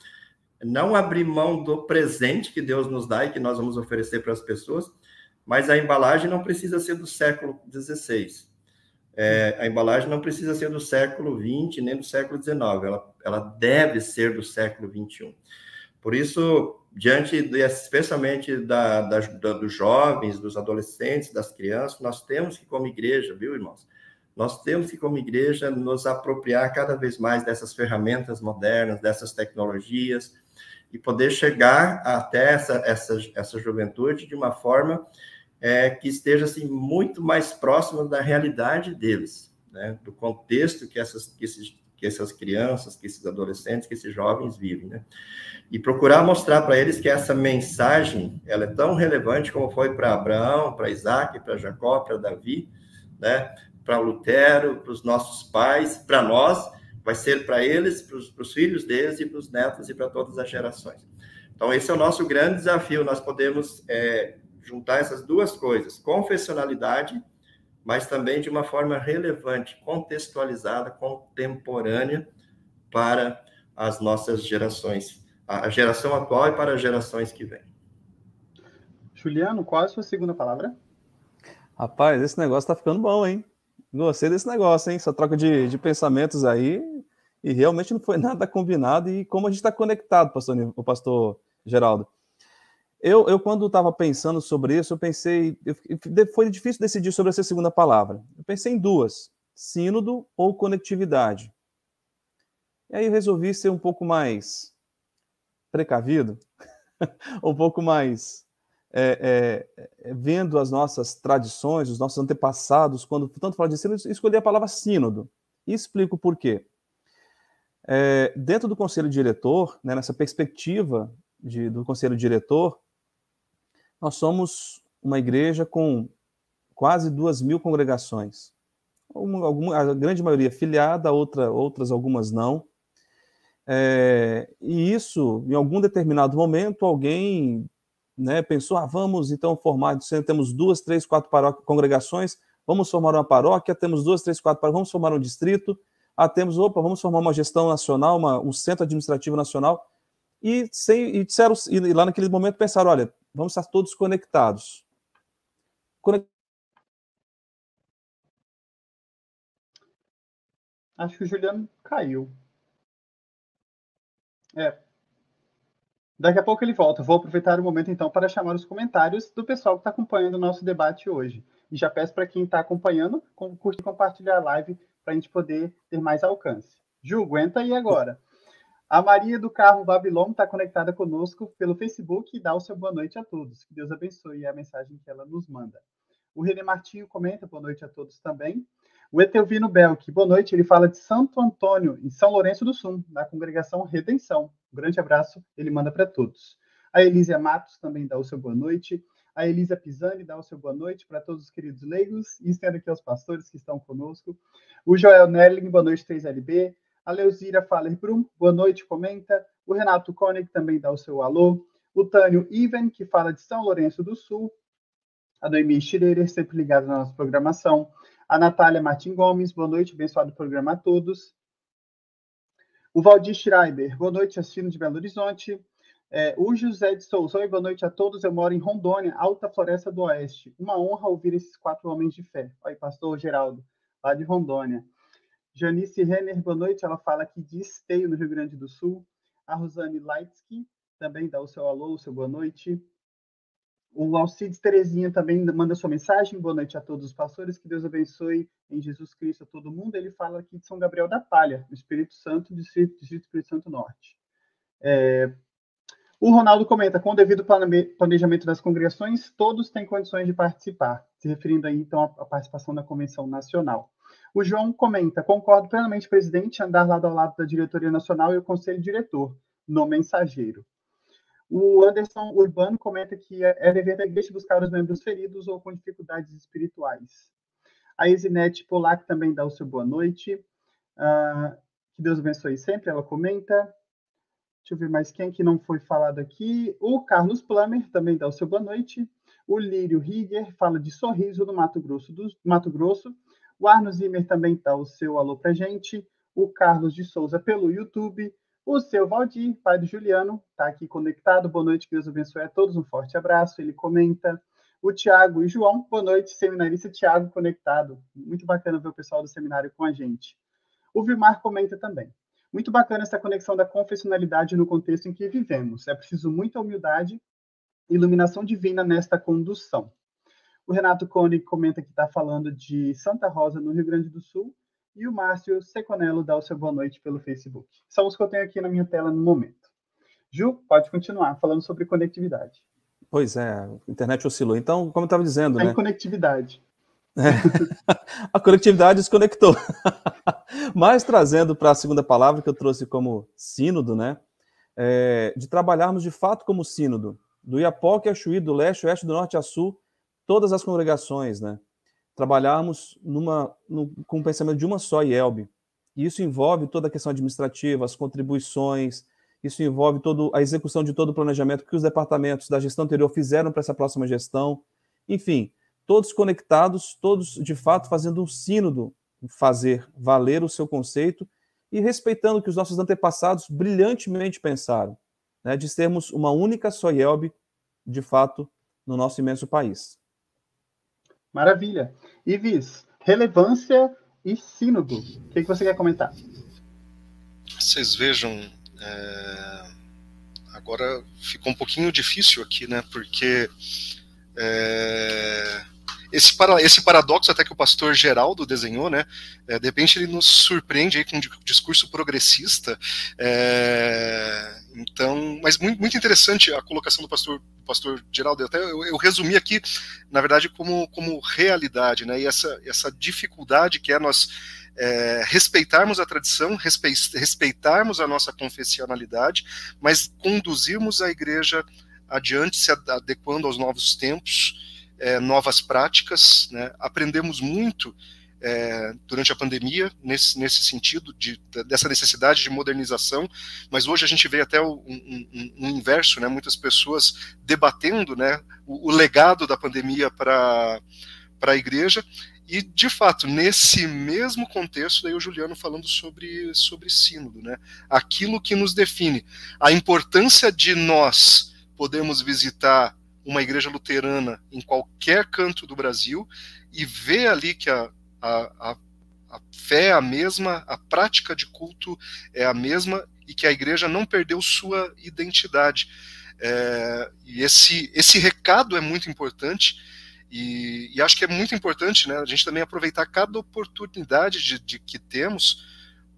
não abrir mão do presente que Deus nos dá e que nós vamos oferecer para as pessoas, mas a embalagem não precisa ser do século XVI. É, a embalagem não precisa ser do século XX nem do século XIX, ela, ela deve ser do século XXI. Por isso, diante, de, especialmente da, da, da, dos jovens, dos adolescentes, das crianças, nós temos que, como igreja, viu, irmãos? Nós temos que, como igreja, nos apropriar cada vez mais dessas ferramentas modernas, dessas tecnologias, e poder chegar até essa, essa, essa juventude de uma forma é, que esteja assim, muito mais próxima da realidade deles, né? do contexto que essas, que, esses, que essas crianças, que esses adolescentes, que esses jovens vivem. Né? E procurar mostrar para eles que essa mensagem ela é tão relevante como foi para Abraão, para Isaac, para Jacó, para Davi, né? para Lutero, para os nossos pais, para nós, vai ser para eles, para os filhos deles e para os netos e para todas as gerações. Então, esse é o nosso grande desafio. Nós podemos é, juntar essas duas coisas, confessionalidade, mas também de uma forma relevante, contextualizada, contemporânea para as nossas gerações, a geração atual e para as gerações que vêm. Juliano, qual é a sua segunda palavra? Rapaz, esse negócio tá ficando bom, hein? Gostei desse negócio, hein? Essa troca de, de pensamentos aí. E realmente não foi <laughs> nada combinado. E como a gente está conectado, pastor, o pastor Geraldo. Eu, eu quando estava pensando sobre isso, eu pensei. Eu, foi difícil decidir sobre essa segunda palavra. Eu pensei em duas: sínodo ou conectividade. E aí eu resolvi ser um pouco mais precavido, <laughs> um pouco mais é, é, é, vendo as nossas tradições, os nossos antepassados, quando tanto fala de sínodo, escolhi a palavra sínodo. E explico por quê. É, dentro do conselho diretor, né, nessa perspectiva de, do conselho diretor, nós somos uma igreja com quase duas mil congregações. A grande maioria filiada, outra, outras algumas não. É, e isso, em algum determinado momento, alguém né, pensou, ah, vamos então formar, temos duas, três, quatro congregações, vamos formar uma paróquia, temos duas, três, quatro paróquias, vamos formar um distrito, ah, temos, opa, vamos formar uma gestão nacional, uma, um centro administrativo nacional, e, sem, e disseram, e lá naquele momento pensaram, olha, vamos estar todos conectados. Conect... Acho que o Juliano caiu. É, Daqui a pouco ele volta. Vou aproveitar o momento então para chamar os comentários do pessoal que está acompanhando o nosso debate hoje. E já peço para quem está acompanhando, curte e compartilhar a live para a gente poder ter mais alcance. Ju, aguenta aí agora. A Maria do Carro Babilônia está conectada conosco pelo Facebook e dá o seu boa noite a todos. Que Deus abençoe a mensagem que ela nos manda. O René Martinho comenta boa noite a todos também. O Etelvino Belk, boa noite. Ele fala de Santo Antônio, em São Lourenço do Sul, na congregação Redenção. Um grande abraço, ele manda para todos. A Elísia Matos também dá o seu boa noite. A Elisa Pisani dá o seu boa noite para todos os queridos leigos e estendo aqui aos pastores que estão conosco. O Joel Nelling, boa noite, 3LB. A Leuzira Faller Brum, boa noite, comenta. O Renato Koenig também dá o seu alô. O Tânio Iven, que fala de São Lourenço do Sul. A Noemi Schreier, sempre ligada na nossa programação. A Natália Martin Gomes, boa noite, abençoado programa a todos. O Valdir Schreiber, boa noite, assistindo de Belo Horizonte. É, o José de Souza, oi, boa noite a todos. Eu moro em Rondônia, Alta Floresta do Oeste. Uma honra ouvir esses quatro homens de fé. Oi, pastor Geraldo, lá de Rondônia. Janice Renner, boa noite. Ela fala aqui de Esteio, no Rio Grande do Sul. A Rosane Leitsky também dá o seu alô, o seu boa noite. O Alcides Terezinha também manda sua mensagem. Boa noite a todos os pastores. Que Deus abençoe em Jesus Cristo a todo mundo. Ele fala aqui de São Gabriel da Palha, do Espírito Santo, Distrito, Distrito Espírito Santo Norte. É... O Ronaldo comenta: com o devido planejamento das congregações, todos têm condições de participar, se referindo aí então à participação na Convenção Nacional. O João comenta: concordo plenamente, presidente, andar lado a lado da diretoria nacional e o conselho diretor, no mensageiro. O Anderson Urbano comenta que é, é dever igreja buscar os membros feridos ou com dificuldades espirituais. A Isinete Polac também dá o seu boa noite. Uh, que Deus abençoe sempre, ela comenta. Deixa eu ver mais quem que não foi falado aqui. O Carlos Plummer também dá o seu boa noite. O Lírio Rieger fala de sorriso no Mato Grosso. Do, Mato Grosso. O Arno Zimmer também dá o seu alô pra gente. O Carlos de Souza pelo YouTube. O seu Valdir, pai do Juliano, está aqui conectado. Boa noite, que Deus abençoe a todos. Um forte abraço. Ele comenta. O Tiago e João, boa noite, seminarista Tiago conectado. Muito bacana ver o pessoal do seminário com a gente. O Vilmar comenta também. Muito bacana essa conexão da confessionalidade no contexto em que vivemos. É preciso muita humildade e iluminação divina nesta condução. O Renato Cone comenta que está falando de Santa Rosa, no Rio Grande do Sul. E o Márcio Seconello dá o seu boa noite pelo Facebook. São os que eu tenho aqui na minha tela no momento. Ju, pode continuar falando sobre conectividade. Pois é, a internet oscilou. Então, como eu estava dizendo, a né? conectividade. É. <laughs> a conectividade desconectou. <laughs> Mas trazendo para a segunda palavra que eu trouxe como sínodo, né? É, de trabalharmos de fato como sínodo, do Iapoque a Chuí, do leste, oeste, do norte a sul, todas as congregações, né? Trabalharmos numa, num, com o pensamento de uma só IELB. E isso envolve toda a questão administrativa, as contribuições, isso envolve todo, a execução de todo o planejamento que os departamentos da gestão anterior fizeram para essa próxima gestão. Enfim, todos conectados, todos de fato fazendo um sínodo, fazer valer o seu conceito e respeitando o que os nossos antepassados brilhantemente pensaram, né, de sermos uma única só IELB, de fato, no nosso imenso país. Maravilha. Ivis, relevância e sínodo. O que, que você quer comentar? Vocês vejam, é... agora ficou um pouquinho difícil aqui, né? Porque é esse, para, esse paradoxo até que o pastor Geraldo desenhou, né? É, de repente ele nos surpreende aí com um discurso progressista. É, então, mas muito, muito interessante a colocação do pastor, pastor Geraldo. Até eu, eu, resumi aqui, na verdade, como, como realidade, né? E essa, essa dificuldade que é nós é, respeitarmos a tradição, respeitarmos a nossa confessionalidade, mas conduzirmos a igreja adiante, se adequando aos novos tempos é, novas práticas, né? aprendemos muito é, durante a pandemia nesse, nesse sentido de, dessa necessidade de modernização, mas hoje a gente vê até o, um, um, um, inverso, né? muitas pessoas debatendo né? o, o legado da pandemia para a igreja, e, de fato, nesse mesmo contexto, daí o Juliano falando sobre, sobre sínodo, né? aquilo que nos define, a importância de nós podermos visitar uma igreja luterana em qualquer canto do Brasil e ver ali que a, a, a, a fé é a mesma, a prática de culto é a mesma e que a igreja não perdeu sua identidade. É, e esse, esse recado é muito importante. E, e, acho que é muito importante né, a gente também aproveitar cada oportunidade de, de que temos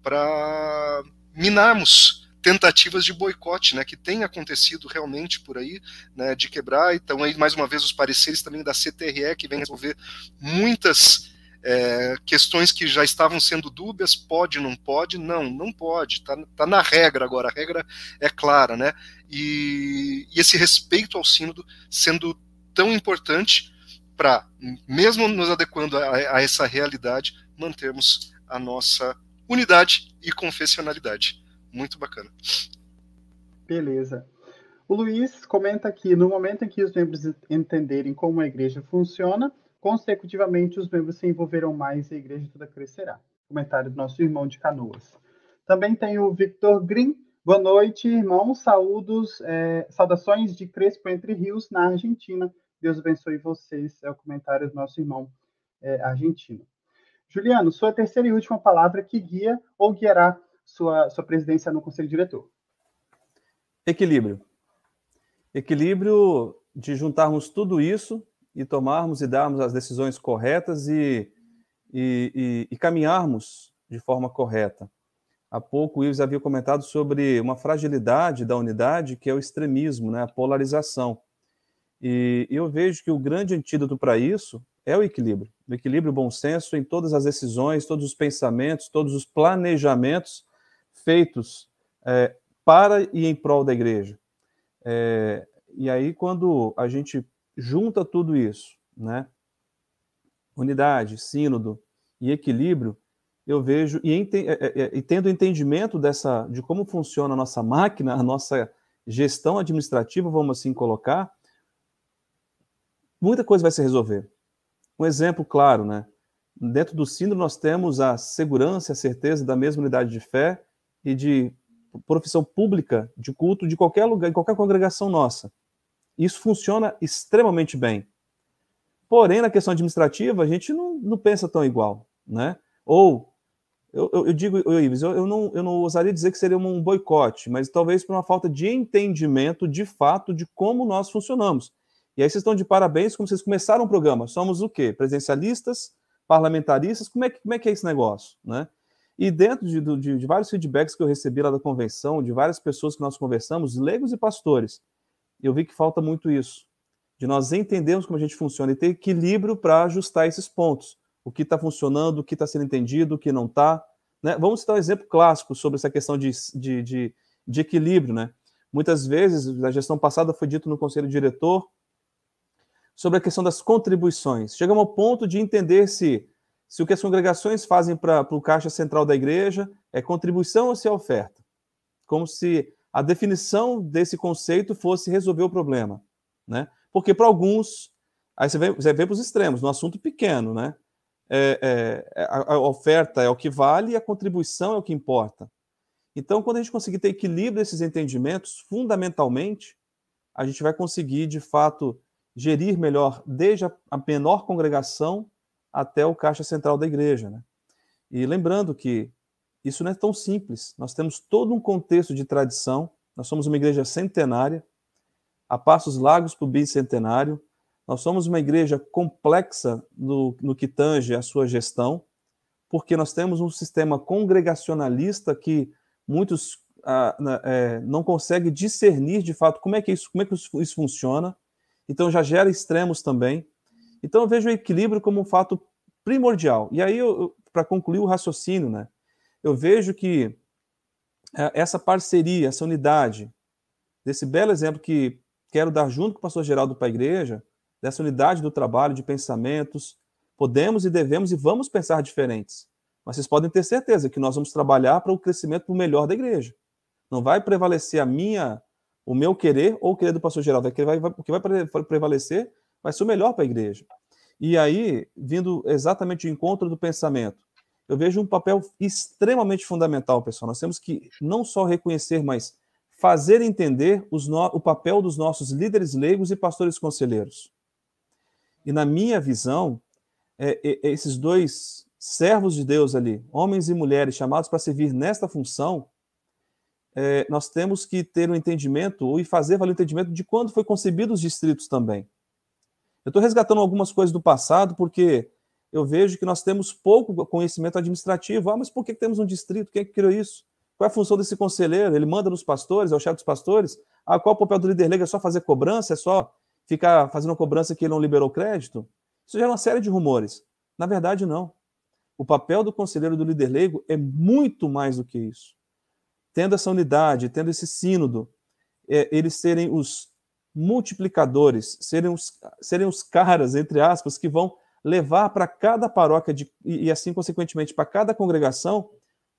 para minarmos tentativas de boicote, né, que tem acontecido realmente por aí, né, de quebrar. Então aí mais uma vez os pareceres também da CTRE que vem resolver muitas é, questões que já estavam sendo dúbias, pode, não pode, não, não pode, está tá na regra agora, a regra é clara, né? E, e esse respeito ao sínodo sendo tão importante para, mesmo nos adequando a, a essa realidade, mantermos a nossa unidade e confessionalidade muito bacana. Beleza. O Luiz comenta que no momento em que os membros entenderem como a igreja funciona, consecutivamente os membros se envolverão mais e a igreja toda crescerá. Comentário do nosso irmão de Canoas. Também tem o Victor Green. Boa noite, irmãos. Saúdos, é, saudações de Crespo Entre Rios, na Argentina. Deus abençoe vocês. É o comentário do nosso irmão é, argentino. Juliano, sua terceira e última palavra que guia ou guiará sua, sua presidência no conselho diretor? Equilíbrio. Equilíbrio de juntarmos tudo isso e tomarmos e darmos as decisões corretas e, e, e, e caminharmos de forma correta. Há pouco o Ives havia comentado sobre uma fragilidade da unidade, que é o extremismo, né, a polarização. E eu vejo que o grande antídoto para isso é o equilíbrio. O equilíbrio, o bom senso em todas as decisões, todos os pensamentos, todos os planejamentos feitos é, para e em prol da igreja. É, e aí, quando a gente junta tudo isso, né, unidade, sínodo e equilíbrio, eu vejo, e, ente, é, é, é, e tendo entendimento dessa, de como funciona a nossa máquina, a nossa gestão administrativa, vamos assim colocar, muita coisa vai se resolver. Um exemplo claro, né? Dentro do sínodo, nós temos a segurança a certeza da mesma unidade de fé e de profissão pública de culto de qualquer lugar, em qualquer congregação nossa. Isso funciona extremamente bem. Porém, na questão administrativa, a gente não, não pensa tão igual, né? Ou, eu, eu, eu digo, eu, Ives, eu, eu, não, eu não ousaria dizer que seria um boicote, mas talvez por uma falta de entendimento, de fato, de como nós funcionamos. E aí vocês estão de parabéns, como vocês começaram o programa. Somos o quê? Presencialistas, parlamentaristas, como é que, como é, que é esse negócio, né? E dentro de, de, de, vários feedbacks que eu recebi lá da convenção, de várias pessoas que nós conversamos, leigos e pastores, eu vi que falta muito isso, de nós entendermos como a gente funciona e ter equilíbrio para ajustar esses pontos. O que está funcionando, o que está sendo entendido, o que não está. Né? Vamos citar um exemplo clássico sobre essa questão de, de, de, equilíbrio. Né? Muitas vezes, na gestão passada, foi dito no conselho diretor sobre a questão das contribuições. Chegamos ao ponto de entender se, se o que as congregações fazem para o caixa central da igreja é contribuição ou se é oferta. Como se a definição desse conceito fosse resolver o problema. Né? Porque para alguns, aí você vê, você vê para os extremos, no assunto pequeno, né? É, é, é, a, oferta é o que vale e a contribuição é o que importa. Então, quando a gente conseguir ter equilíbrio desses entendimentos, fundamentalmente, a gente vai conseguir, de fato, gerir melhor desde a menor congregação até o caixa central da igreja. Né? E lembrando que isso não é tão simples. Nós temos todo um contexto de tradição, nós somos uma igreja centenária, a passos largos para o bicentenário. Nós somos uma igreja complexa no, no que tange a sua gestão, porque nós temos um sistema congregacionalista que muitos ah, é, não conseguem discernir de fato como é que isso, como é que isso, isso funciona. Então já gera extremos também. Então eu vejo o equilíbrio como um fato primordial. E aí, para concluir o raciocínio, né, eu vejo que é, essa parceria, essa unidade, desse belo exemplo que quero dar junto com o pastor Geraldo para a igreja, dessa unidade do trabalho, de pensamentos. Podemos e devemos e vamos pensar diferentes. Mas vocês podem ter certeza que nós vamos trabalhar para o crescimento para o melhor da igreja. Não vai prevalecer a minha, o meu querer ou o querer do pastor Geraldo. O que vai prevalecer vai ser o melhor para a igreja. E aí, vindo exatamente de encontro do pensamento, eu vejo um papel extremamente fundamental, pessoal. Nós temos que não só reconhecer, mas fazer entender no... o papel dos nossos líderes leigos e pastores conselheiros. E na minha visão, é, é, esses dois servos de Deus ali, homens e mulheres chamados para servir nesta função, é, nós temos que ter um entendimento e fazer valer o entendimento de quando foi concebido os distritos também. Eu estou resgatando algumas coisas do passado porque eu vejo que nós temos pouco conhecimento administrativo. Ah, mas por que temos um distrito? Quem é que criou isso? Qual é a função desse conselheiro? Ele manda nos pastores, é o chefe dos pastores? Ah, qual é o papel do líder leigo? É só fazer cobrança? É só ficar fazendo cobrança que ele não liberou crédito? Isso já é uma série de rumores. Na verdade, não. O papel do conselheiro do líder leigo é muito mais do que isso. Tendo essa unidade, tendo esse sínodo, é, eles serem os multiplicadores, serem os, serem os caras, entre aspas, que vão levar para cada paróquia de, e, assim, consequentemente, para cada congregação,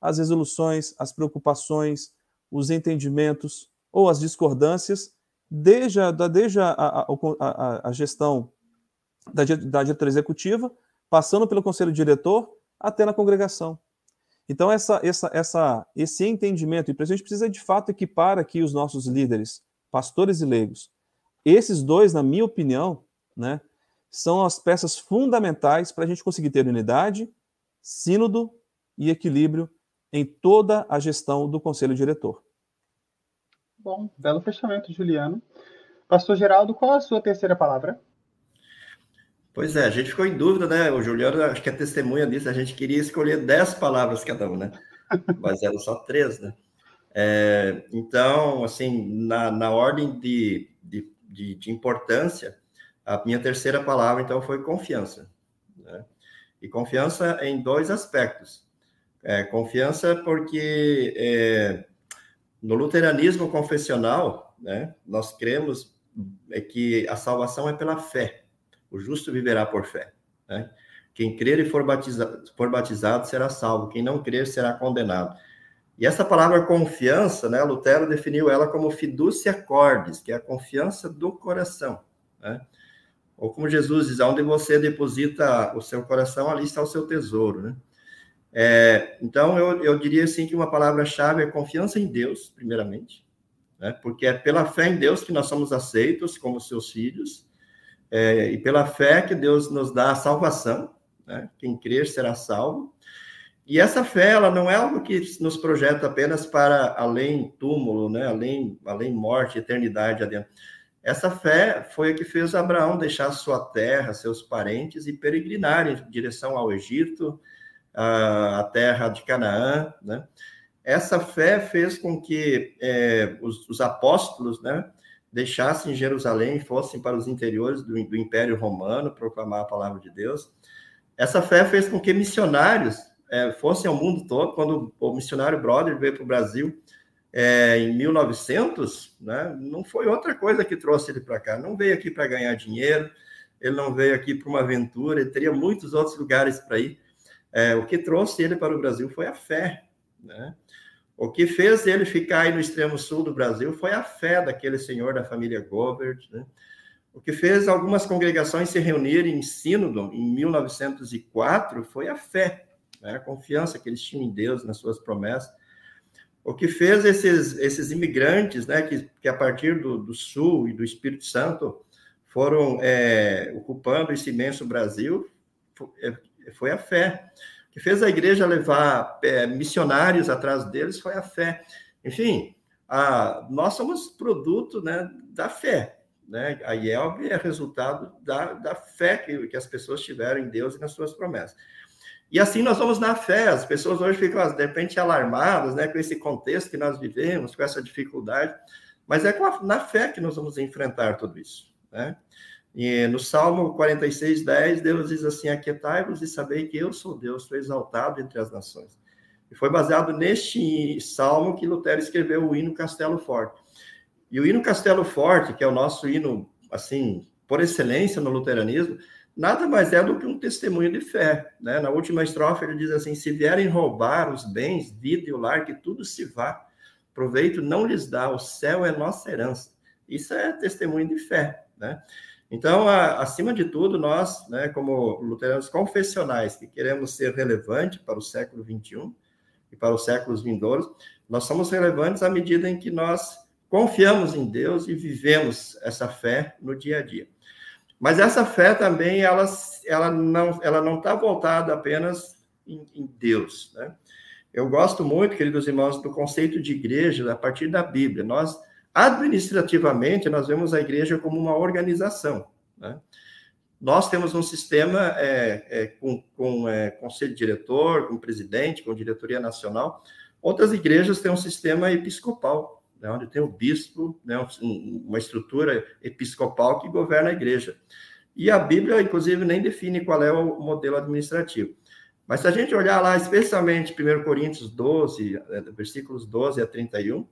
as resoluções, as preocupações, os entendimentos ou as discordâncias, desde a, desde a, a, a, a gestão da, da diretoria executiva, passando pelo conselho diretor, até na congregação. Então, essa, essa, essa, esse entendimento, e a gente precisa de fato equipar aqui os nossos líderes, pastores e leigos. Esses dois, na minha opinião, né, são as peças fundamentais para a gente conseguir ter unidade, sínodo e equilíbrio em toda a gestão do conselho diretor. Bom, belo fechamento, Juliano. Pastor Geraldo, qual a sua terceira palavra? Pois é, a gente ficou em dúvida, né? O Juliano, acho que é testemunha disso, a gente queria escolher dez palavras cada um, né? <laughs> Mas eram só três, né? É, então, assim, na, na ordem de, de, de, de, importância, a minha terceira palavra, então, foi confiança. Né? E confiança em dois aspectos. É, confiança porque é, no luteranismo confessional, né, nós cremos é que a salvação é pela fé. O justo viverá por fé. Né? Quem crer e for batizado, for batizado será salvo. Quem não crer será condenado. E essa palavra confiança, né, Lutero definiu ela como fiducia cordis, que é a confiança do coração. Né? Ou como Jesus diz, onde você deposita o seu coração, ali está o seu tesouro, né? É, então, eu, eu diria assim que uma palavra-chave é confiança em Deus, primeiramente, né? porque é pela fé em Deus que nós somos aceitos como seus filhos, é, e pela fé que Deus nos dá a salvação, né? quem crer será salvo, e essa fé, ela não é algo que nos projeta apenas para além túmulo, né? além, além morte, eternidade adentro. Essa fé foi a que fez Abraão deixar sua terra, seus parentes e peregrinar em direção ao Egito, a terra de Canaã, né? Essa fé fez com que é, os, os, apóstolos, né, deixassem Jerusalém e fossem para os interiores do, do Império Romano proclamar a palavra de Deus. Essa fé fez com que missionários é, fossem ao mundo todo. Quando o missionário Brother veio para o Brasil é, em 1900, né, não foi outra coisa que trouxe ele para cá. Não veio aqui para ganhar dinheiro, ele não veio aqui para uma aventura, ele teria muitos outros lugares para ir. É, o que trouxe ele para o Brasil foi a fé. Né? O que fez ele ficar aí no extremo sul do Brasil foi a fé daquele senhor da família Govert. Né? O que fez algumas congregações se reunirem em Sínodo em 1904 foi a fé, né? a confiança que eles tinham em Deus, nas suas promessas. O que fez esses, esses imigrantes, né, que, que a partir do, do Sul e do Espírito Santo foram é, ocupando esse imenso Brasil, é, foi a fé. O que fez a igreja levar é, missionários atrás deles foi a fé. Enfim, a, nós somos produto né, da fé. Né? A IELB é resultado da, da fé que, que as pessoas tiveram em Deus e nas suas promessas. E assim nós vamos na fé. As pessoas hoje ficam, de repente, alarmadas né, com esse contexto que nós vivemos, com essa dificuldade. Mas é a, na fé que nós vamos enfrentar tudo isso. Né? E no Salmo 46, 10, Deus diz assim: Aquietai-vos e sabei que eu sou Deus, sou exaltado entre as nações. E foi baseado neste salmo que Lutero escreveu o hino Castelo Forte. E o hino Castelo Forte, que é o nosso hino, assim, por excelência no luteranismo, nada mais é do que um testemunho de fé. Né? Na última estrofe, ele diz assim: Se vierem roubar os bens, vida e o lar, que tudo se vá, proveito não lhes dá, o céu é nossa herança. Isso é testemunho de fé. Né? Então, a, acima de tudo, nós, né, como luteranos confessionais, que queremos ser relevantes para o século XXI e para os séculos vindouros, nós somos relevantes à medida em que nós confiamos em Deus e vivemos essa fé no dia a dia. Mas essa fé também, ela, ela não ela não está voltada apenas em, em Deus, né? Eu gosto muito, queridos irmãos, do conceito de igreja a partir da Bíblia. Nós Administrativamente, nós vemos a igreja como uma organização. Né? Nós temos um sistema é, é, com, com é, conselho diretor, com presidente, com diretoria nacional. Outras igrejas têm um sistema episcopal, né, onde tem o bispo, né, um, uma estrutura episcopal que governa a igreja. E a Bíblia, inclusive, nem define qual é o modelo administrativo. Mas se a gente olhar lá, especialmente 1 Coríntios 12, é, versículos 12 a 31,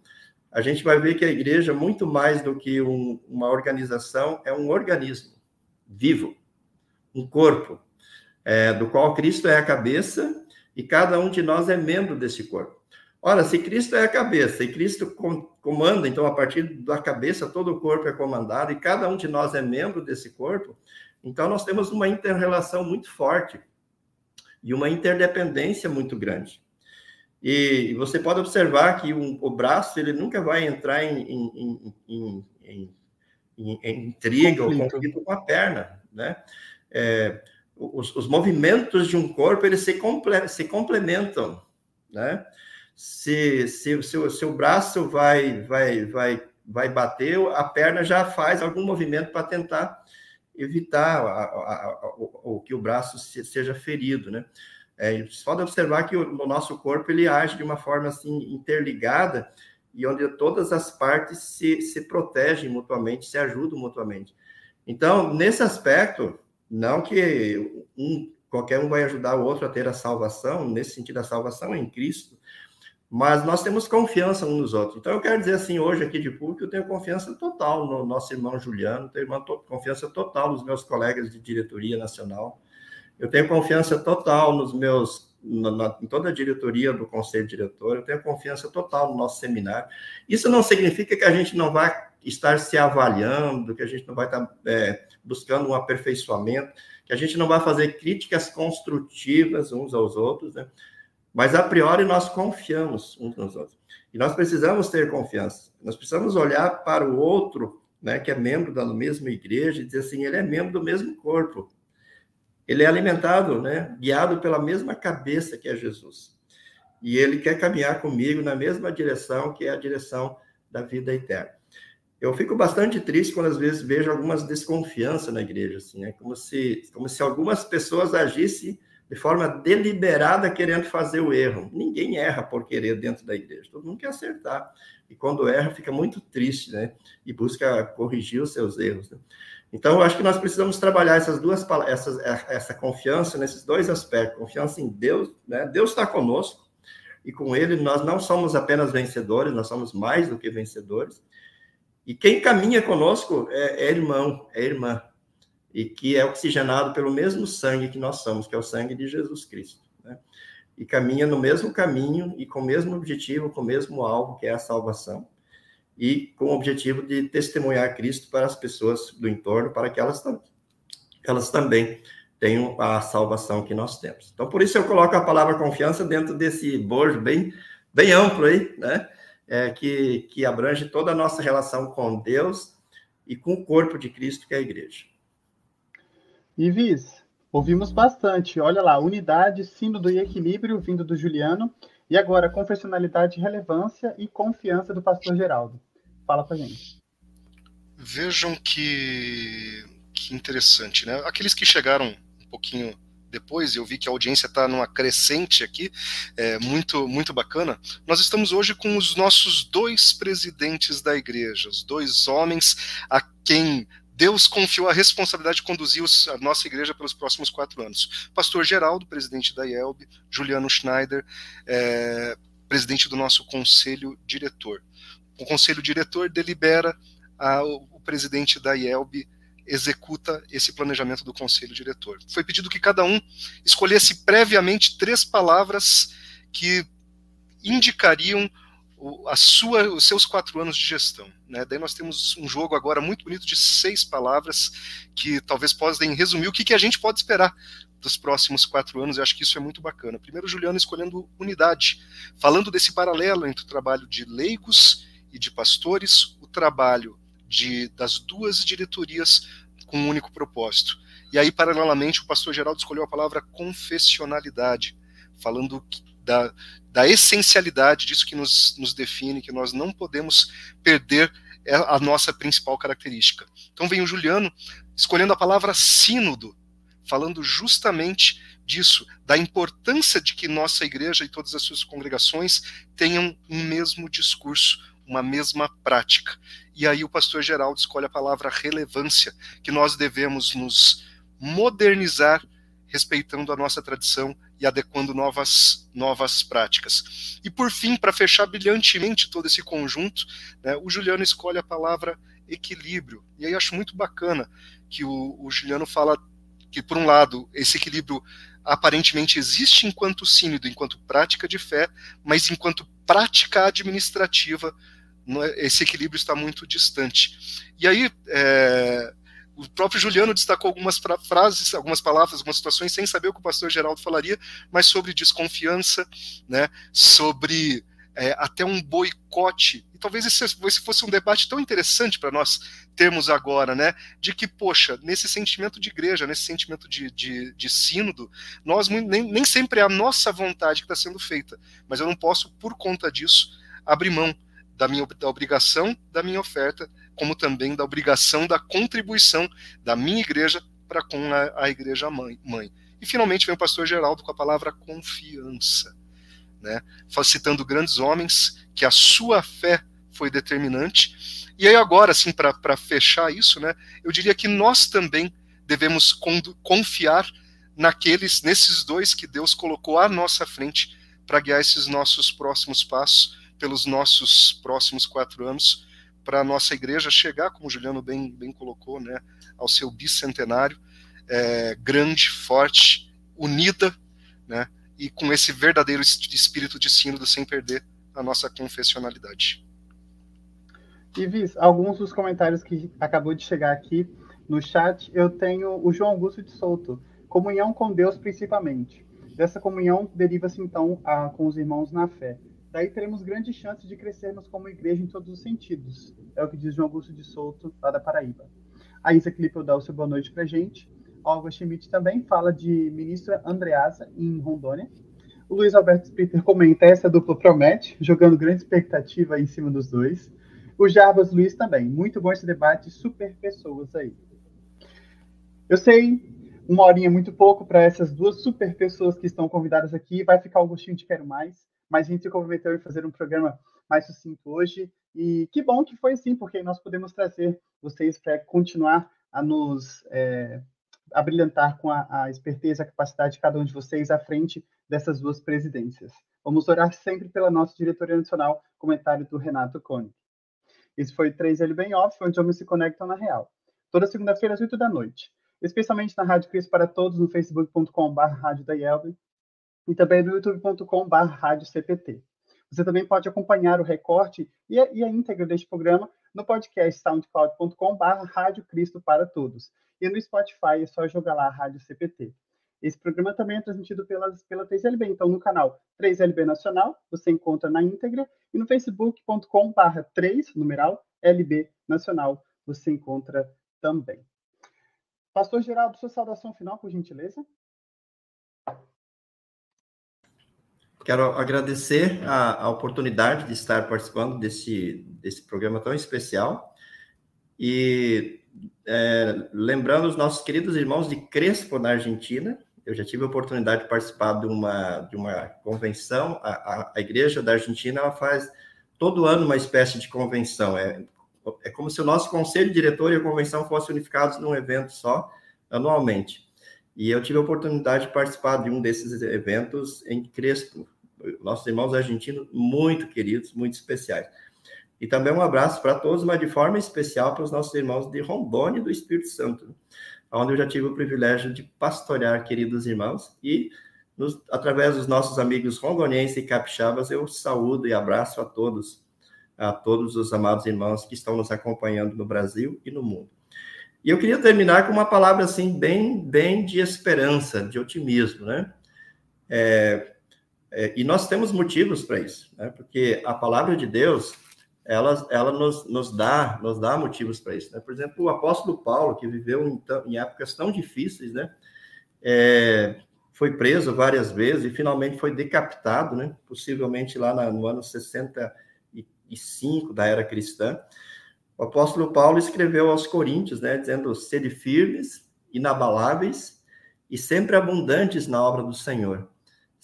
a gente vai ver que a igreja, muito mais do que um, uma organização, é um organismo vivo, um corpo, é, do qual Cristo é a cabeça e cada um de nós é membro desse corpo. Ora, se Cristo é a cabeça e Cristo comanda, então a partir da cabeça todo o corpo é comandado e cada um de nós é membro desse corpo, então nós temos uma interrelação muito forte e uma interdependência muito grande. E você pode observar que um, o braço ele nunca vai entrar em, em, em, em, em intriga ou conflito com a perna, né? É, os, os, movimentos de um corpo eles se, comple se complementam, né? Se, se, o seu braço vai, vai, vai, vai bater, a perna já faz algum movimento para tentar evitar a, a, a, o, que o braço se, seja ferido, né? É, você pode observar que o, o, nosso corpo ele age de uma forma assim interligada e onde todas as partes se, se protegem mutuamente, se ajudam mutuamente. Então, nesse aspecto, não que um, qualquer um vai ajudar o outro a ter a salvação, nesse sentido, a salvação é em Cristo, mas nós temos confiança uns nos outros. Então, eu quero dizer assim, hoje aqui de público, eu tenho confiança total no nosso irmão Juliano, tenho uma to confiança total nos meus colegas de diretoria nacional, eu tenho confiança total nos meus na, na, em toda a diretoria do conselho diretor, eu tenho confiança total no nosso seminário. Isso não significa que a gente não vai estar se avaliando, que a gente não vai estar é, buscando um aperfeiçoamento, que a gente não vai fazer críticas construtivas uns aos outros, né? Mas a priori nós confiamos uns nos outros. E nós precisamos ter confiança. Nós precisamos olhar para o outro, né, que é membro da mesma igreja, e dizer assim, ele é membro do mesmo corpo. Ele é alimentado, né, guiado pela mesma cabeça que é Jesus. E ele quer caminhar comigo na mesma direção, que é a direção da vida eterna. Eu fico bastante triste quando às vezes vejo algumas desconfianças na igreja, assim, é como se, como se algumas pessoas agissem de forma deliberada querendo fazer o erro. Ninguém erra por querer dentro da igreja, todo mundo quer acertar. E quando erra, fica muito triste, né? E busca corrigir os seus erros. Né? Então, eu acho que nós precisamos trabalhar essas duas essas, essa confiança nesses dois aspectos. Confiança em Deus, né? Deus está conosco, e com Ele nós não somos apenas vencedores, nós somos mais do que vencedores. E quem caminha conosco é, é irmão, é irmã, e que é oxigenado pelo mesmo sangue que nós somos, que é o sangue de Jesus Cristo. Né? E caminha no mesmo caminho e com o mesmo objetivo, com o mesmo alvo, que é a salvação e com o objetivo de testemunhar Cristo para as pessoas do entorno, para que elas, elas também tenham a salvação que nós temos. Então, por isso eu coloco a palavra confiança dentro desse bojo bem, bem amplo aí, né? É, que, que abrange toda a nossa relação com Deus e com o corpo de Cristo, que é a igreja. Ivis, ouvimos bastante. Olha lá, unidade, sínodo e equilíbrio vindo do Juliano. E agora, confessionalidade, relevância e confiança do pastor Geraldo. Fala pra gente. Vejam que, que interessante, né? Aqueles que chegaram um pouquinho depois, eu vi que a audiência está numa crescente aqui, é, muito, muito bacana. Nós estamos hoje com os nossos dois presidentes da igreja, os dois homens a quem Deus confiou a responsabilidade de conduzir a nossa igreja pelos próximos quatro anos. Pastor Geraldo, presidente da IELB, Juliano Schneider, é, presidente do nosso conselho diretor. O conselho diretor delibera, a, o presidente da IELB executa esse planejamento do conselho diretor. Foi pedido que cada um escolhesse previamente três palavras que indicariam a sua, os seus quatro anos de gestão. Né? Daí nós temos um jogo agora muito bonito de seis palavras que talvez possam resumir o que, que a gente pode esperar dos próximos quatro anos. Eu acho que isso é muito bacana. Primeiro, Juliano escolhendo unidade, falando desse paralelo entre o trabalho de leigos e de pastores, o trabalho de, das duas diretorias com um único propósito. E aí, paralelamente, o pastor Geraldo escolheu a palavra confessionalidade, falando da, da essencialidade disso que nos, nos define, que nós não podemos perder é a nossa principal característica. Então vem o Juliano escolhendo a palavra sínodo, falando justamente disso, da importância de que nossa igreja e todas as suas congregações tenham um mesmo discurso, uma mesma prática. E aí o pastor Geraldo escolhe a palavra relevância, que nós devemos nos modernizar respeitando a nossa tradição e adequando novas, novas práticas. E por fim, para fechar brilhantemente todo esse conjunto, né, o Juliano escolhe a palavra equilíbrio. E aí acho muito bacana que o, o Juliano fala que, por um lado, esse equilíbrio aparentemente existe enquanto sínodo, enquanto prática de fé, mas enquanto prática administrativa, é, esse equilíbrio está muito distante. E aí, é, o próprio Juliano destacou algumas frases, algumas palavras, algumas situações, sem saber o que o pastor Geraldo falaria, mas sobre desconfiança, né, sobre é, até um boicote. E talvez esse, esse fosse um debate tão interessante para nós termos agora, né, de que, poxa, nesse sentimento de igreja, nesse sentimento de, de, de sínodo, nós nem, nem sempre é a nossa vontade que está sendo feita, mas eu não posso, por conta disso, abrir mão da minha da obrigação da minha oferta como também da obrigação da contribuição da minha igreja para com a, a igreja mãe, mãe. E finalmente vem o pastor Geraldo com a palavra confiança, né? citando grandes homens que a sua fé foi determinante. E aí agora, assim, para fechar isso, né, eu diria que nós também devemos confiar naqueles, nesses dois que Deus colocou à nossa frente para guiar esses nossos próximos passos pelos nossos próximos quatro anos, para a nossa igreja chegar, como o Juliano bem, bem colocou, né, ao seu bicentenário, é, grande, forte, unida, né, e com esse verdadeiro espírito de sínodo sem perder a nossa confessionalidade. Ivis, alguns dos comentários que acabou de chegar aqui no chat, eu tenho o João Augusto de Souto. Comunhão com Deus, principalmente. Dessa comunhão deriva-se, então, a, com os irmãos na fé. Daí teremos grandes chances de crescermos como igreja em todos os sentidos. É o que diz João Augusto de Souto, lá da Paraíba. A Isa Clipel dá o seu boa noite pra gente. Olga Schmidt também fala de ministra Andreasa, em Rondônia. O Luiz Alberto Splitter comenta essa dupla promete, jogando grande expectativa em cima dos dois. O Jarbas Luiz também. Muito bom esse debate, super pessoas aí. Eu sei, uma horinha é muito pouco para essas duas super pessoas que estão convidadas aqui. Vai ficar o gostinho de quero mais, mas a gente em fazer um programa mais sucinto hoje. E que bom que foi assim, porque nós podemos trazer vocês para continuar a nos é, a brilhantar com a, a esperteza, a capacidade de cada um de vocês à frente dessas duas presidências. Vamos orar sempre pela nossa diretoria nacional, comentário do Renato Cone. Esse foi o 3L Bem Off, onde homens se conectam na real. Toda segunda-feira, às 8 da noite. Especialmente na Rádio Cristo para Todos, no facebook.com.br e também no youtube.com.br. Você também pode acompanhar o recorte e a, e a íntegra deste programa no podcast soundcloud.com.br Rádio Cristo para Todos. E no Spotify é só jogar lá Rádio CPT. Esse programa também é transmitido pelas, pela 3LB, então no canal 3LB Nacional, você encontra na íntegra, e no facebook.com.br 3, numeral, LB Nacional, você encontra também. Pastor Geraldo, sua saudação final, por gentileza. Quero agradecer a, a oportunidade de estar participando desse, desse programa tão especial. E é, lembrando os nossos queridos irmãos de Crespo, na Argentina, eu já tive a oportunidade de participar de uma, de uma convenção. A, a, a Igreja da Argentina ela faz todo ano uma espécie de convenção. É, é como se o nosso conselho diretor e a convenção fossem unificados num evento só, anualmente. E eu tive a oportunidade de participar de um desses eventos em Crespo. Nossos irmãos argentinos, muito queridos, muito especiais. E também um abraço para todos, mas de forma especial para os nossos irmãos de Rondônia do Espírito Santo onde eu já tive o privilégio de pastorear queridos irmãos e nos, através dos nossos amigos rondonienses e capixabas, eu saúdo e abraço a todos, a todos os amados irmãos que estão nos acompanhando no Brasil e no mundo. E eu queria terminar com uma palavra assim bem, bem de esperança, de otimismo, né? É, é, e nós temos motivos para isso, né? Porque a palavra de Deus ela, ela nos, nos, dá, nos dá motivos para isso. Né? Por exemplo, o apóstolo Paulo, que viveu em, em épocas tão difíceis, né? É, foi preso várias vezes e finalmente foi decapitado, né? possivelmente lá no ano 65 da era cristã. O apóstolo Paulo escreveu aos Coríntios, né, dizendo: sede firmes, inabaláveis e sempre abundantes na obra do Senhor,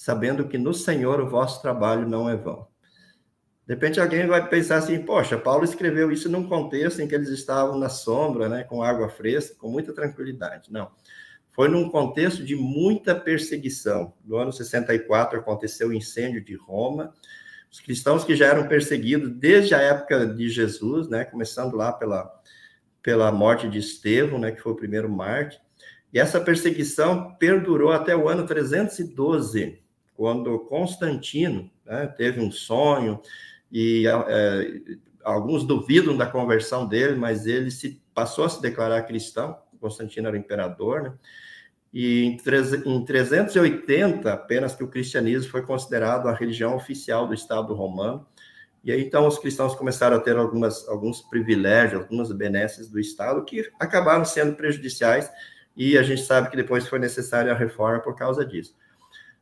sabendo que no Senhor o vosso trabalho não é vão. De repente alguém vai pensar assim, poxa, Paulo escreveu isso num contexto em que eles estavam na sombra, né, com água fresca, com muita tranquilidade. Não. Foi num contexto de muita perseguição. No ano 64 aconteceu o incêndio de Roma. Os cristãos que já eram perseguidos desde a época de Jesus, né, começando lá pela, pela morte de Estevão, né, que foi o primeiro mártir. E essa perseguição perdurou até o ano 312, quando Constantino né, teve um sonho, e é, alguns duvidam da conversão dele, mas ele se passou a se declarar cristão. Constantino era imperador, né? E em, em 380, apenas que o cristianismo foi considerado a religião oficial do Estado romano. E aí, então, os cristãos começaram a ter algumas, alguns privilégios, algumas benesses do Estado que acabaram sendo prejudiciais, e a gente sabe que depois foi necessária a reforma por causa disso.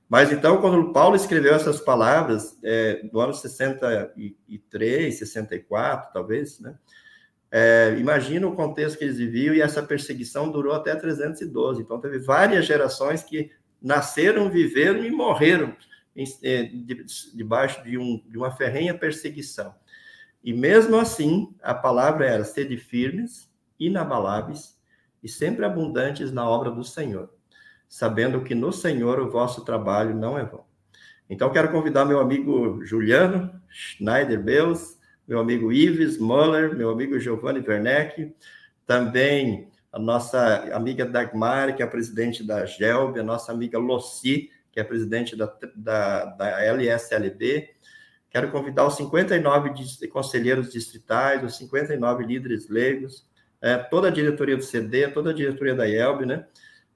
Mas então, quando Paulo escreveu essas palavras, é, no ano 63, 64, talvez, né? É, imagina o contexto que eles viviam e essa perseguição durou até 312. Então, teve várias gerações que nasceram, viveram e morreram é, de, debaixo de, um, de uma ferrenha perseguição. E mesmo assim, a palavra era sede firmes, inabaláveis e sempre abundantes na obra do Senhor sabendo que no Senhor o vosso trabalho não é vão. Então, quero convidar meu amigo Juliano Schneider Beus, meu amigo Ives Muller, meu amigo Giovanni Werneck, também a nossa amiga Dagmar, que é presidente da GELB, a nossa amiga que que é presidente da, da, da LSLB. Quero convidar os 59 conselheiros distritais, os 59 líderes leigos, é, toda a diretoria do CD, toda a diretoria da IELB, né,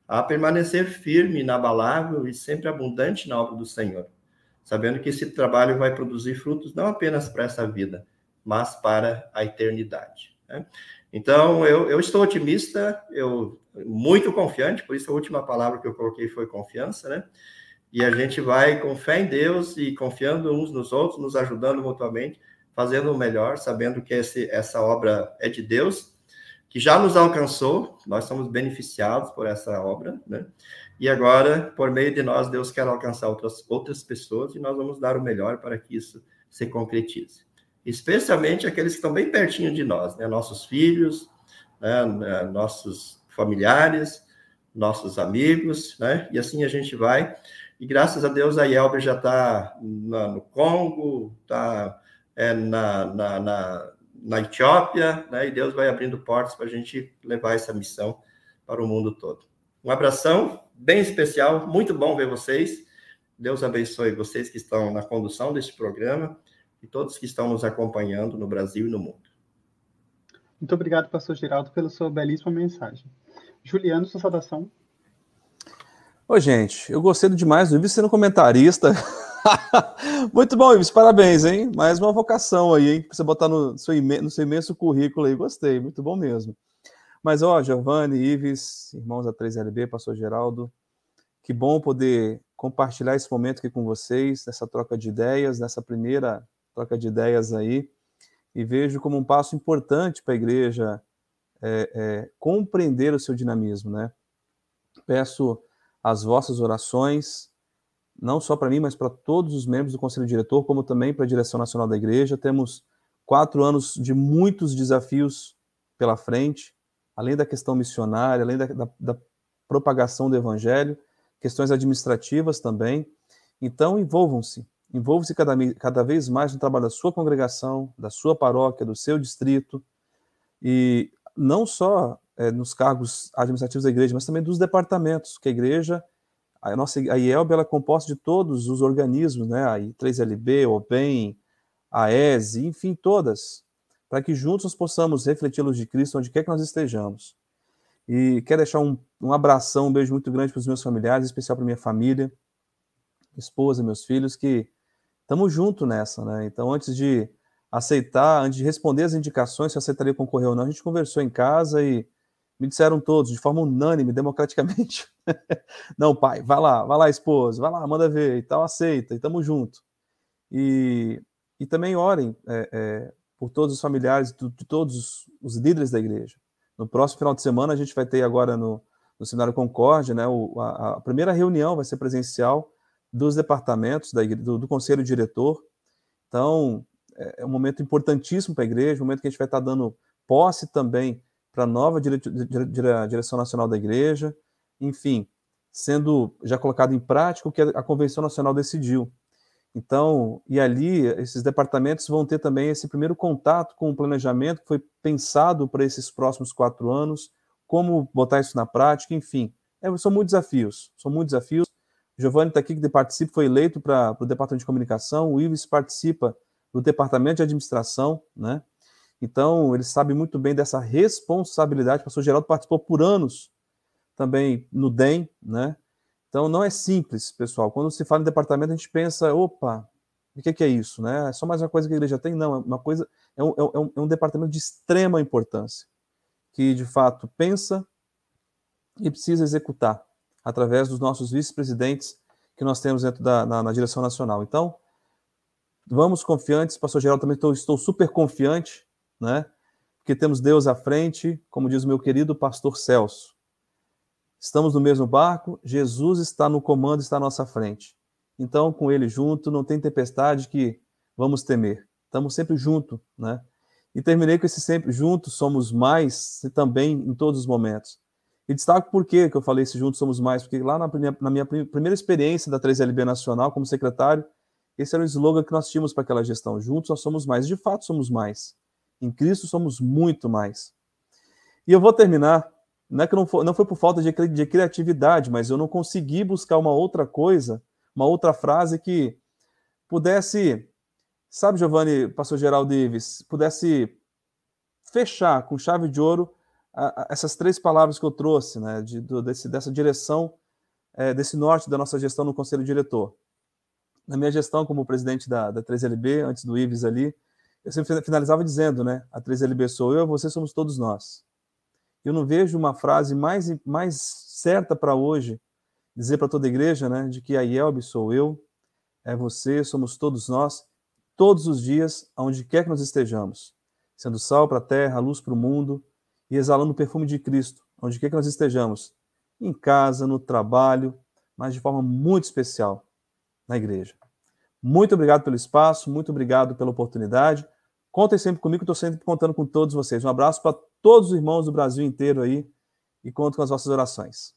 a permanecer firme, inabalável e sempre abundante na obra do Senhor, sabendo que esse trabalho vai produzir frutos não apenas para essa vida, mas para a eternidade. Né? Então, eu, eu estou otimista, eu muito confiante, por isso a última palavra que eu coloquei foi confiança, né? E a gente vai com fé em Deus e confiando uns nos outros, nos ajudando mutuamente, fazendo o melhor, sabendo que esse, essa obra é de Deus, que já nos alcançou, nós somos beneficiados por essa obra, né? E agora, por meio de nós, Deus quer alcançar outras, outras pessoas e nós vamos dar o melhor para que isso se concretize especialmente aqueles que estão bem pertinho de nós, né? nossos filhos, né? né nossos familiares, nossos amigos, né? E assim a gente vai. E graças a Deus a Yelber já está no Congo, está é, na, na, na, na, Etiópia, né? E Deus vai abrindo portas para a gente levar essa missão para o mundo todo. Um abração bem especial, muito bom ver vocês. Deus abençoe vocês que estão na condução deste programa e todos que estão nos acompanhando no Brasil e no mundo. Muito obrigado, pastor Geraldo, pela sua belíssima mensagem. Juliano, sua saudação. Oi, gente, eu gostei demais do Ives sendo comentarista. <laughs> <laughs> Muito bom, Ives, parabéns, hein? Mais uma vocação aí, hein? Pra você botar no seu, no seu imenso currículo aí, gostei, muito bom mesmo. Mas, ó, Giovanni, Ives, irmãos da 3LB, pastor Geraldo, que bom poder compartilhar esse momento aqui com vocês, nessa troca de ideias, nessa primeira troca de ideias aí, e vejo como um passo importante para a igreja é, é, compreender o seu dinamismo, né? Peço as vossas orações, não só para mim, mas para todos os membros do Conselho Diretor, como também para a direção nacional da igreja. Temos quatro anos de muitos desafios pela frente, além da questão missionária, além da, da, da propagação do evangelho, questões administrativas também. Então, envolvam-se, Envolva-se cada, cada vez mais no trabalho da sua congregação, da sua paróquia, do seu distrito, e não só é, nos cargos administrativos da igreja, mas também dos departamentos, que a igreja, a nossa a IELB, ela é composta de todos os organismos, né, a 3LB, o OBEM, a ESE, enfim, todas, para que juntos nós possamos refletir a luz de Cristo onde quer que nós estejamos. E quero deixar um, um abração, um beijo muito grande para os meus familiares, especial para minha família, esposa, meus filhos, que estamos junto nessa, né? Então, antes de aceitar, antes de responder as indicações se aceitaria concorrer ou não, a gente conversou em casa e me disseram todos, de forma unânime, democraticamente, <laughs> não, pai, vai lá, vai lá, esposa, vai lá, manda ver e tal, aceita, e estamos junto. E, e também orem é, é, por todos os familiares, de, de todos os líderes da igreja. No próximo final de semana, a gente vai ter agora no, no Seminário Concórdia, né, o, a, a primeira reunião vai ser presencial, dos departamentos, da, do, do conselho diretor. Então, é, é um momento importantíssimo para a igreja, um momento que a gente vai estar dando posse também para a nova dire, dire, direção nacional da igreja, enfim, sendo já colocado em prática o que a Convenção Nacional decidiu. Então, e ali, esses departamentos vão ter também esse primeiro contato com o planejamento que foi pensado para esses próximos quatro anos, como botar isso na prática, enfim. É, são muitos desafios, são muitos desafios. Giovanni está aqui que participa, foi eleito para o departamento de comunicação, o Ives participa do departamento de administração, né? Então, ele sabe muito bem dessa responsabilidade. O pastor Geraldo participou por anos também no DEM, né? Então, não é simples, pessoal. Quando se fala em departamento, a gente pensa, opa, o que é isso, né? É só mais uma coisa que a igreja tem? Não, é uma coisa, é um, é um, é um departamento de extrema importância, que de fato pensa e precisa executar através dos nossos vice-presidentes que nós temos dentro da na, na, direção nacional. Então, vamos confiantes, pastor Geraldo, também estou, estou super confiante, né? Porque temos Deus à frente, como diz o meu querido pastor Celso. Estamos no mesmo barco, Jesus está no comando, está à nossa frente. Então, com ele junto, não tem tempestade que vamos temer. Estamos sempre juntos, né? E terminei com esse sempre juntos, somos mais também em todos os momentos. E destaco por que eu falei se juntos somos mais, porque lá na, na minha primeira experiência da 3LB Nacional como secretário, esse era o slogan que nós tínhamos para aquela gestão. Juntos nós somos mais. De fato, somos mais. Em Cristo somos muito mais. E eu vou terminar. Não é que não foi, não foi por falta de, de criatividade, mas eu não consegui buscar uma outra coisa uma outra frase que pudesse, sabe, Giovanni, pastor Geraldo Ives, pudesse fechar com chave de ouro a, a, essas três palavras que eu trouxe, né, de, do, desse, dessa direção, é, desse norte da nossa gestão no Conselho Diretor. Na minha gestão como presidente da, da 3LB, antes do Ives ali, eu sempre finalizava dizendo, né, a 3LB sou eu, você somos todos nós. Eu não vejo uma frase mais, mais certa para hoje dizer para toda a igreja, né, de que a IELB sou eu, é você, somos todos nós, todos os dias, aonde quer que nós estejamos, sendo sal para a terra, luz para o mundo e exalando o perfume de Cristo, onde quer que nós estejamos, em casa, no trabalho, mas de forma muito especial na igreja. Muito obrigado pelo espaço, muito obrigado pela oportunidade. Contem sempre comigo, estou sempre contando com todos vocês. Um abraço para todos os irmãos do Brasil inteiro aí e conto com as vossas orações.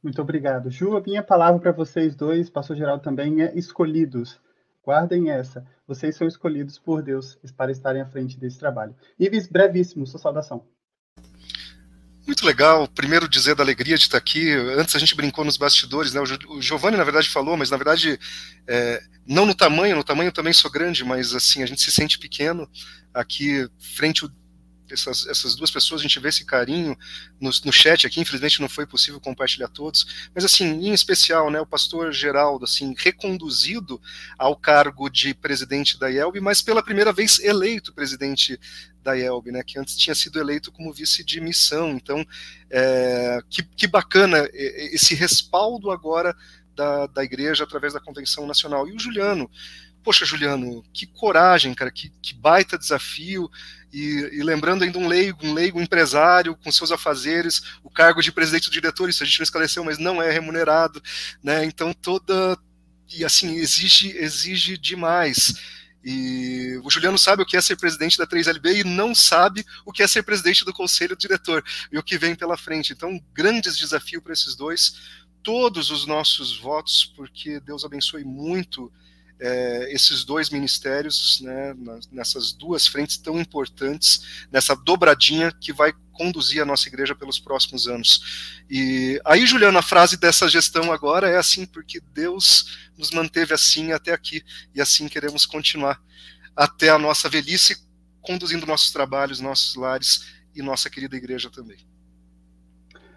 Muito obrigado. Ju, a minha palavra para vocês dois, pastor geral também, é escolhidos. Guardem essa. Vocês são escolhidos por Deus para estarem à frente desse trabalho. Ives, brevíssimo, sua saudação. Muito legal. Primeiro dizer da alegria de estar aqui. Antes a gente brincou nos bastidores, né? O Giovanni na verdade falou, mas na verdade é, não no tamanho. No tamanho também sou grande, mas assim a gente se sente pequeno aqui frente essas, essas duas pessoas, a gente vê esse carinho no, no chat aqui, infelizmente não foi possível compartilhar todos, mas assim, em especial, né, o pastor Geraldo, assim, reconduzido ao cargo de presidente da IELB, mas pela primeira vez eleito presidente da IELB, né, que antes tinha sido eleito como vice de missão, então, é, que, que bacana esse respaldo agora da, da igreja através da Convenção Nacional. E o Juliano, poxa, Juliano, que coragem, cara, que, que baita desafio. E, e, lembrando ainda um leigo, um leigo empresário com seus afazeres, o cargo de presidente do diretor, isso a gente não esclareceu, mas não é remunerado, né? Então toda e assim exige exige demais. E o Juliano sabe o que é ser presidente da 3LB e não sabe o que é ser presidente do conselho diretor e o que vem pela frente. Então, grandes desafio para esses dois. Todos os nossos votos, porque Deus abençoe muito é, esses dois ministérios né, nessas duas frentes tão importantes, nessa dobradinha que vai conduzir a nossa igreja pelos próximos anos. E aí, Juliana, a frase dessa gestão agora é assim, porque Deus nos manteve assim até aqui, e assim queremos continuar até a nossa velhice, conduzindo nossos trabalhos, nossos lares e nossa querida igreja também.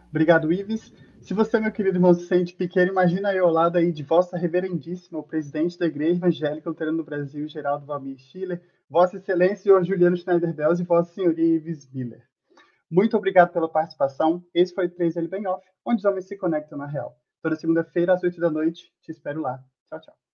Obrigado, Ives. Se você, meu querido irmão, se sente pequeno, imagina eu lado aí de Vossa Reverendíssima, o presidente da Igreja Evangélica Luterana do Brasil, Geraldo Valmir Schiller, Vossa Excelência, senhor Juliano Schneider Bells e Vossa Senhoria Ives Miller. Muito obrigado pela participação. Esse foi o 3L Bem Off, onde os homens se conectam na real. Toda segunda-feira, às 8 da noite. Te espero lá. Tchau, tchau.